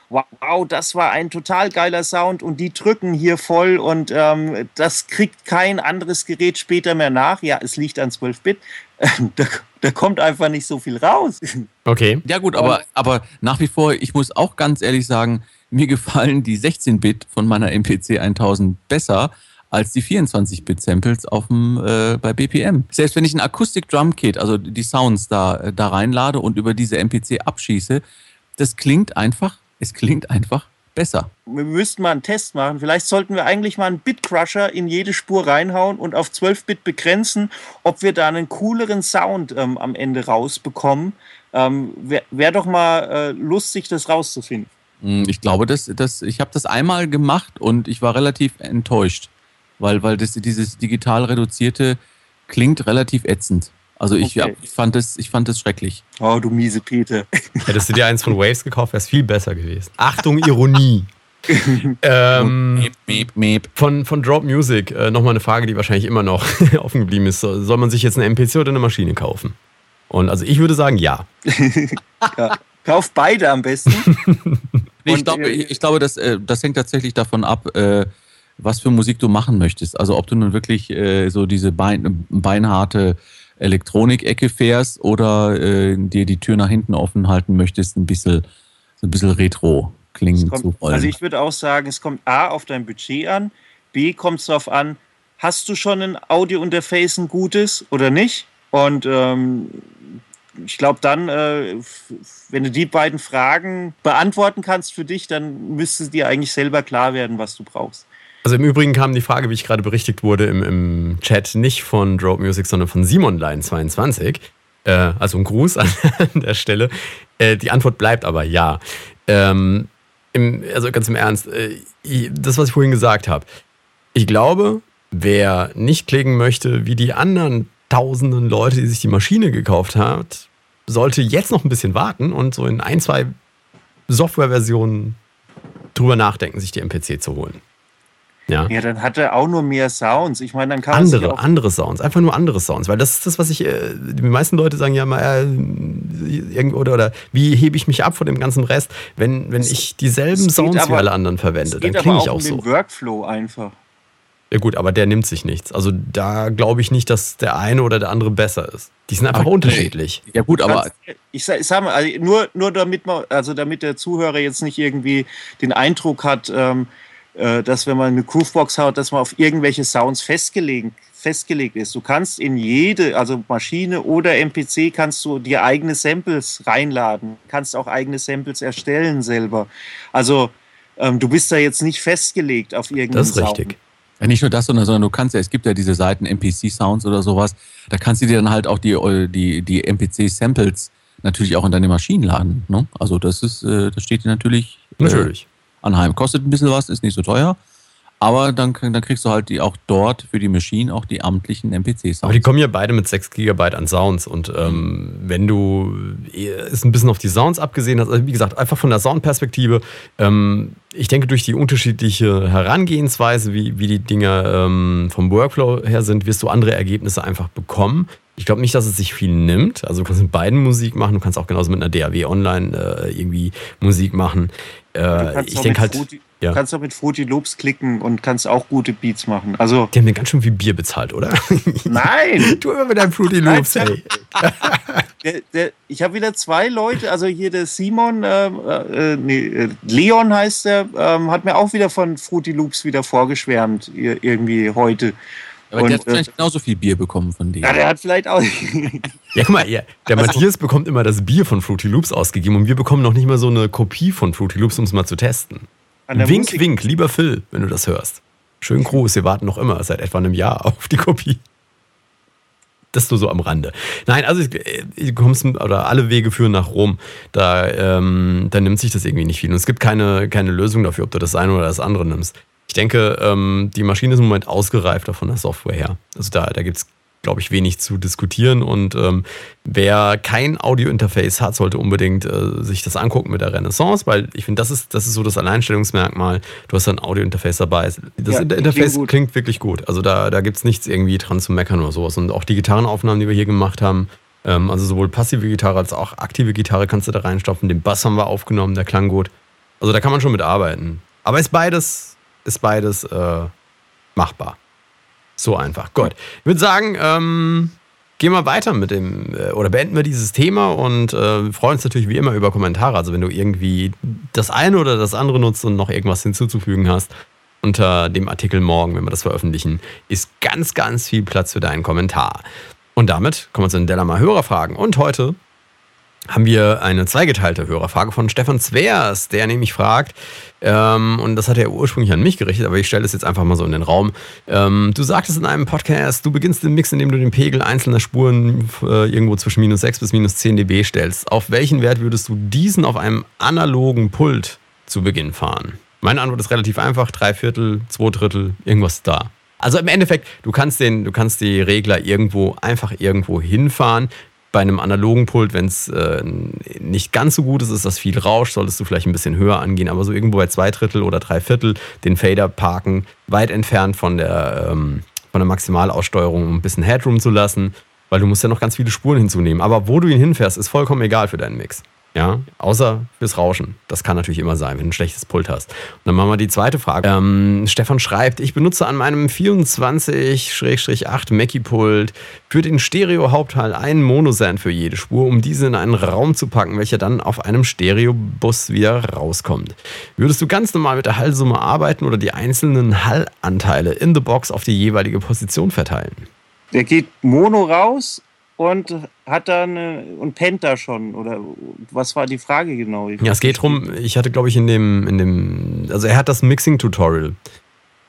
wow, das war ein total geiler Sound und die drücken hier voll und ähm, das kriegt kein anderes Gerät später mehr nach. Ja, es liegt an 12-Bit. da, da, kommt einfach nicht so viel raus. Okay. Ja gut, aber, aber nach wie vor, ich muss auch ganz ehrlich sagen, mir gefallen die 16-Bit von meiner MPC 1000 besser als die 24-Bit-Samples auf dem, äh, bei BPM. Selbst wenn ich ein Akustik-Drum-Kit, also die Sounds da, äh, da reinlade und über diese MPC abschieße, das klingt einfach, es klingt einfach besser. Wir müssten mal einen Test machen. Vielleicht sollten wir eigentlich mal einen Bit-Crusher in jede Spur reinhauen und auf 12-Bit begrenzen, ob wir da einen cooleren Sound ähm, am Ende rausbekommen. Ähm, Wäre wär doch mal äh, lustig, das rauszufinden. Hm, ich glaube, das, das, ich habe das einmal gemacht und ich war relativ enttäuscht weil, weil das, dieses digital reduzierte klingt relativ ätzend. Also ich, okay. ja, ich, fand das, ich fand das schrecklich. Oh, du miese Peter. Hättest du dir eins von Waves gekauft, wäre es viel besser gewesen. Achtung, Ironie. ähm, meep, meep, meep. Von, von Drop Music äh, nochmal eine Frage, die wahrscheinlich immer noch offen geblieben ist. Soll man sich jetzt eine MPC oder eine Maschine kaufen? Und also ich würde sagen, ja. ja. Kauf beide am besten. nee, ich, glaube, ich, ich, glaube, das, äh, das hängt tatsächlich davon ab, äh, was für Musik du machen möchtest. Also ob du nun wirklich äh, so diese bein, beinharte Elektronik-Ecke fährst oder äh, dir die Tür nach hinten offen halten möchtest, ein bisschen, so ein bisschen retro klingen kommt, zu wollen. Also ich würde auch sagen, es kommt A auf dein Budget an, B kommt es darauf an, hast du schon ein Audio-Interface ein gutes oder nicht? Und ähm, ich glaube dann, äh, wenn du die beiden Fragen beantworten kannst für dich, dann müsste dir eigentlich selber klar werden, was du brauchst. Also im Übrigen kam die Frage, wie ich gerade berichtigt wurde, im, im Chat nicht von Drop Music, sondern von Simonline22. Äh, also ein Gruß an, der Stelle. Äh, die Antwort bleibt aber ja. Ähm, im, also ganz im Ernst, äh, das, was ich vorhin gesagt habe. Ich glaube, wer nicht klicken möchte, wie die anderen tausenden Leute, die sich die Maschine gekauft hat, sollte jetzt noch ein bisschen warten und so in ein, zwei Softwareversionen drüber nachdenken, sich die MPC zu holen. Ja. ja, dann hat er auch nur mehr Sounds. Ich meine, dann kann andere, andere Sounds, einfach nur andere Sounds, weil das ist das, was ich. Äh, die meisten Leute sagen ja mal, äh, oder, oder wie hebe ich mich ab von dem ganzen Rest, wenn, wenn ich dieselben Sounds aber, wie alle anderen verwende, dann klinge ich auch, auch um so. Den Workflow einfach. Ja gut, aber der nimmt sich nichts. Also da glaube ich nicht, dass der eine oder der andere besser ist. Die sind einfach aber, unterschiedlich. Ja gut, aber ich sag, ich sag mal, also nur, nur damit man, also damit der Zuhörer jetzt nicht irgendwie den Eindruck hat, ähm, äh, dass wenn man eine Groovebox hat, dass man auf irgendwelche Sounds festgelegt, festgelegt ist. Du kannst in jede, also Maschine oder MPC, kannst du dir eigene Samples reinladen, kannst auch eigene Samples erstellen selber. Also ähm, du bist da jetzt nicht festgelegt auf irgendeinen Das ist Sound. richtig. Ja, nicht nur das, sondern, sondern du kannst ja, es gibt ja diese Seiten MPC-Sounds oder sowas, da kannst du dir dann halt auch die, die, die MPC-Samples natürlich auch in deine Maschinen laden. Ne? Also das ist, äh, das steht dir natürlich, Natürlich. Äh, anheim. Kostet ein bisschen was, ist nicht so teuer. Aber dann, dann kriegst du halt die auch dort für die Maschinen auch die amtlichen MPC-Sounds. Aber die kommen ja beide mit 6 GB an Sounds und ähm, wenn du es ein bisschen auf die Sounds abgesehen hast, also wie gesagt, einfach von der Soundperspektive, ähm, ich denke durch die unterschiedliche Herangehensweise, wie, wie die Dinger ähm, vom Workflow her sind, wirst du andere Ergebnisse einfach bekommen. Ich glaube nicht, dass es sich viel nimmt. Also du kannst mit beiden Musik machen, du kannst auch genauso mit einer DAW Online äh, irgendwie Musik machen. Äh, ich denke halt. Fruity, ja. Du kannst auch mit Fruity Loops klicken und kannst auch gute Beats machen. Also die haben mir ganz schön viel Bier bezahlt, oder? Nein! du immer mit deinem Fruity Loops, ey. der, der, ich habe wieder zwei Leute, also hier der Simon, äh, äh, nee, Leon heißt der, ähm, hat mir auch wieder von Fruity Loops wieder vorgeschwärmt, irgendwie heute. Aber und, der hat vielleicht äh, genauso viel Bier bekommen von denen. Ja, der hat vielleicht auch. ja, guck mal, ja, der also, Matthias bekommt immer das Bier von Fruity Loops ausgegeben und wir bekommen noch nicht mal so eine Kopie von Fruity Loops, um es mal zu testen. Wink, Musik. wink, lieber Phil, wenn du das hörst. Schönen Gruß, wir warten noch immer seit etwa einem Jahr auf die Kopie. Das nur so am Rande. Nein, also du kommst, oder alle Wege führen nach Rom. Da, ähm, da nimmt sich das irgendwie nicht viel. Und es gibt keine, keine Lösung dafür, ob du das eine oder das andere nimmst. Ich denke, ähm, die Maschine ist im Moment ausgereifter von der Software her. Also da, da gibt es glaube ich, wenig zu diskutieren. Und ähm, wer kein Audio-Interface hat, sollte unbedingt äh, sich das angucken mit der Renaissance, weil ich finde, das ist, das ist so das Alleinstellungsmerkmal. Du hast ein Audio-Interface dabei. Das ja, Interface klingt, klingt, wirklich gut. Also da, da gibt es nichts irgendwie dran zu meckern oder sowas. Und auch die Gitarrenaufnahmen, die wir hier gemacht haben, ähm, also sowohl passive Gitarre als auch aktive Gitarre kannst du da reinstopfen. Den Bass haben wir aufgenommen, der klang gut. Also da kann man schon mit arbeiten. Aber ist beides, ist beides äh, machbar. So einfach. Gut. Ich würde sagen, ähm, gehen wir weiter mit dem, äh, oder beenden wir dieses Thema und äh, freuen uns natürlich wie immer über Kommentare. Also wenn du irgendwie das eine oder das andere nutzt und noch irgendwas hinzuzufügen hast, unter dem Artikel morgen, wenn wir das veröffentlichen, ist ganz, ganz viel Platz für deinen Kommentar. Und damit kommen wir zu den Delamar Hörerfragen. Und heute haben wir eine zweigeteilte Hörerfrage von Stefan Zwers, der nämlich fragt, ähm, und das hat er ursprünglich an mich gerichtet, aber ich stelle das jetzt einfach mal so in den Raum. Ähm, du sagtest in einem Podcast, du beginnst den Mix, indem du den Pegel einzelner Spuren äh, irgendwo zwischen minus 6 bis minus 10 dB stellst. Auf welchen Wert würdest du diesen auf einem analogen Pult zu Beginn fahren? Meine Antwort ist relativ einfach, drei Viertel, zwei Drittel, irgendwas da. Also im Endeffekt, du kannst den, du kannst die Regler irgendwo einfach irgendwo hinfahren bei einem analogen Pult, wenn es äh, nicht ganz so gut ist, ist das viel Rausch, solltest du vielleicht ein bisschen höher angehen, aber so irgendwo bei zwei Drittel oder drei Viertel den Fader parken, weit entfernt von der, ähm, von der Maximalaussteuerung, um ein bisschen Headroom zu lassen, weil du musst ja noch ganz viele Spuren hinzunehmen. Aber wo du ihn hinfährst, ist vollkommen egal für deinen Mix. Ja, außer fürs Rauschen. Das kann natürlich immer sein, wenn du ein schlechtes Pult hast. Und dann machen wir die zweite Frage. Ähm, Stefan schreibt, ich benutze an meinem 24-8 Mackie-Pult für den Stereo-Hauptteil einen Monosend für jede Spur, um diese in einen Raum zu packen, welcher dann auf einem Stereo-Bus wieder rauskommt. Würdest du ganz normal mit der Hallsumme arbeiten oder die einzelnen Hallanteile in the Box auf die jeweilige Position verteilen? Der geht Mono raus und hat dann und pennt da schon oder was war die Frage genau? Ja, es geht darum, ich hatte glaube ich in dem in dem also er hat das Mixing Tutorial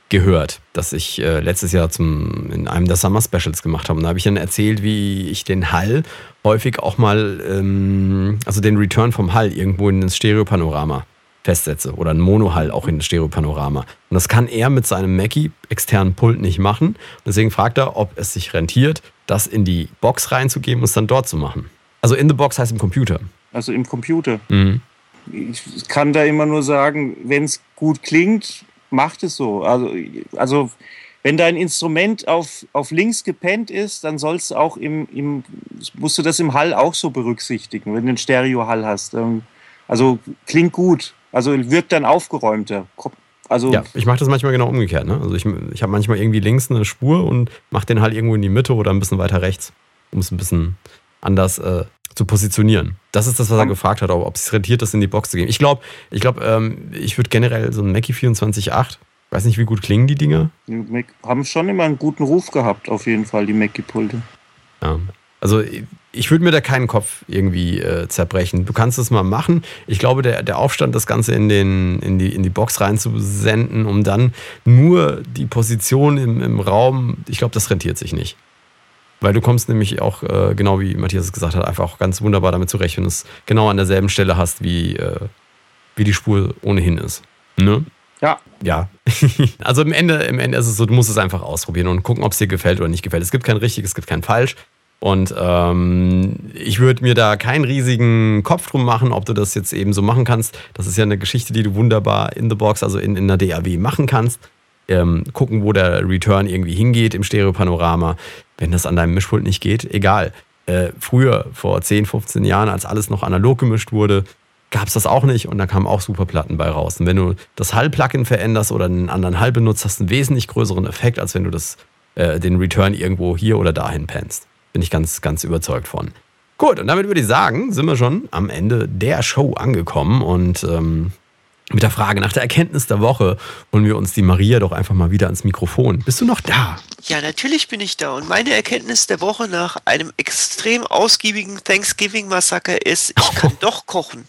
gehört, das ich äh, letztes Jahr zum in einem der Summer Specials gemacht habe und da habe ich dann erzählt, wie ich den Hall häufig auch mal ähm, also den Return vom Hall irgendwo in das Stereopanorama festsetze oder ein Monohall auch in das Stereopanorama. Und das kann er mit seinem Mackie externen Pult nicht machen. deswegen fragt er, ob es sich rentiert, das in die Box reinzugeben und es dann dort zu machen. Also in the Box heißt im Computer. Also im Computer. Mhm. Ich kann da immer nur sagen, wenn es gut klingt, macht es so. Also, also wenn dein Instrument auf, auf links gepennt ist, dann sollst auch im, im, musst du das im Hall auch so berücksichtigen, wenn du einen Stereo-Hall hast. Ähm, also klingt gut. Also wirkt dann aufgeräumter. Also ja, ich mache das manchmal genau umgekehrt. Ne? Also ich, ich habe manchmal irgendwie links eine Spur und mache den halt irgendwo in die Mitte oder ein bisschen weiter rechts, um es ein bisschen anders äh, zu positionieren. Das ist das, was er gefragt hat, ob es rentiert, das in die Box zu geben. Ich glaube, ich, glaub, ähm, ich würde generell so ein Mackie 24.8, weiß nicht, wie gut klingen die Dinger. Die haben schon immer einen guten Ruf gehabt, auf jeden Fall, die Mackie-Pulte. Ja. Also ich würde mir da keinen Kopf irgendwie äh, zerbrechen. Du kannst es mal machen. Ich glaube, der, der Aufstand, das Ganze in, den, in, die, in die Box reinzusenden, um dann nur die Position im, im Raum, ich glaube, das rentiert sich nicht. Weil du kommst nämlich auch, äh, genau wie Matthias es gesagt hat, einfach auch ganz wunderbar damit zurecht, wenn du es genau an derselben Stelle hast, wie, äh, wie die Spur ohnehin ist. Ne? Ja. Ja. also im Ende, im Ende ist es so, du musst es einfach ausprobieren und gucken, ob es dir gefällt oder nicht gefällt. Es gibt kein richtig, es gibt kein falsch. Und ähm, ich würde mir da keinen riesigen Kopf drum machen, ob du das jetzt eben so machen kannst. Das ist ja eine Geschichte, die du wunderbar in the Box, also in, in der DAW machen kannst. Ähm, gucken, wo der Return irgendwie hingeht im Stereopanorama. Wenn das an deinem Mischpult nicht geht, egal. Äh, früher, vor 10, 15 Jahren, als alles noch analog gemischt wurde, gab es das auch nicht und da kamen auch super Platten bei raus. Und wenn du das Hall-Plugin veränderst oder einen anderen Hall benutzt, hast du einen wesentlich größeren Effekt, als wenn du das, äh, den Return irgendwo hier oder dahin pennst. Bin ich ganz, ganz überzeugt von. Gut, und damit würde ich sagen, sind wir schon am Ende der Show angekommen und ähm, mit der Frage nach der Erkenntnis der Woche holen wir uns die Maria doch einfach mal wieder ans Mikrofon. Bist du noch da? Ja, natürlich bin ich da. Und meine Erkenntnis der Woche nach einem extrem ausgiebigen Thanksgiving-Massaker ist, ich kann doch kochen.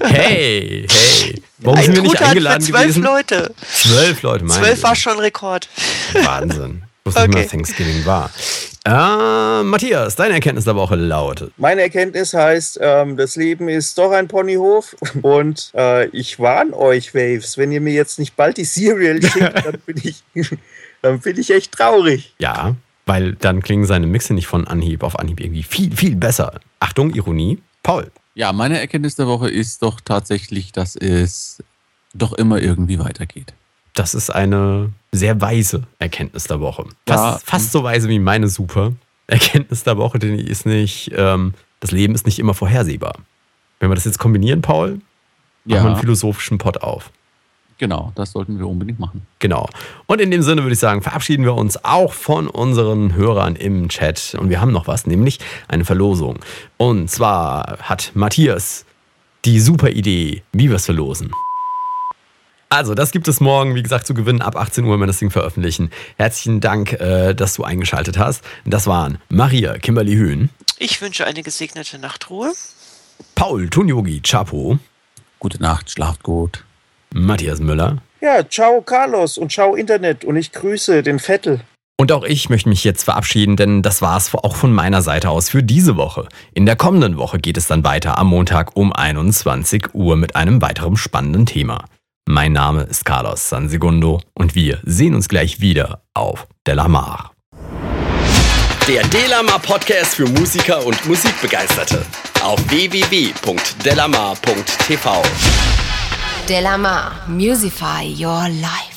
Hey, hey. Warum Ein sind wir nicht eingeladen für zwölf gewesen? Leute. Zwölf Leute, meine Zwölf war schon Rekord. Wahnsinn. Ich wusste nicht mal, Okay. Thanksgiving war. Äh, Matthias, deine Erkenntnis der Woche lautet. Meine Erkenntnis heißt, ähm, das Leben ist doch ein Ponyhof und äh, ich warne euch, Waves, wenn ihr mir jetzt nicht bald die Serial schickt, dann bin ich, dann bin ich echt traurig. Ja, weil dann klingen seine Mixe nicht von Anhieb auf Anhieb irgendwie viel, viel besser. Achtung, Ironie. Paul. Ja, meine Erkenntnis der Woche ist doch tatsächlich, dass es doch immer irgendwie weitergeht. Das ist eine sehr weise Erkenntnis der Woche. Fast, Ja. fast so weise wie meine super Erkenntnis der Woche, denn die ist nicht, ähm, das Leben ist nicht immer vorhersehbar. Wenn wir das jetzt kombinieren, Paul, machen wir einen Ja, philosophischen Pott auf. genau, das sollten wir unbedingt machen. Genau. Und in dem Sinne würde ich sagen, verabschieden wir uns auch von unseren Hörern im Chat. Und wir haben noch was, nämlich eine Verlosung. Und zwar hat Matthias die super Idee, wie wir es verlosen. Also, das gibt es morgen, wie gesagt, zu gewinnen ab 18 Uhr, wenn wir das Ding veröffentlichen. Herzlichen Dank, äh, dass du eingeschaltet hast. Das waren Maria Kimberly Höhn, Ich wünsche eine gesegnete Nachtruhe. Paul Tunyogi Chapo, Gute Nacht, schlaft gut. Matthias Müller, Ja, ciao Carlos und ciao Internet und ich grüße den Vettel. Und auch ich möchte mich jetzt verabschieden, denn das war's auch von meiner Seite aus für diese Woche. In der kommenden Woche geht es dann weiter am Montag um 21 Uhr mit einem weiteren spannenden Thema. Mein Name ist Carlos Sansegundo und wir sehen uns gleich wieder auf Delamar. Der Delamar Podcast für Musiker und Musikbegeisterte. Auf www.delamar.tv. Delamar, Musify Your Life.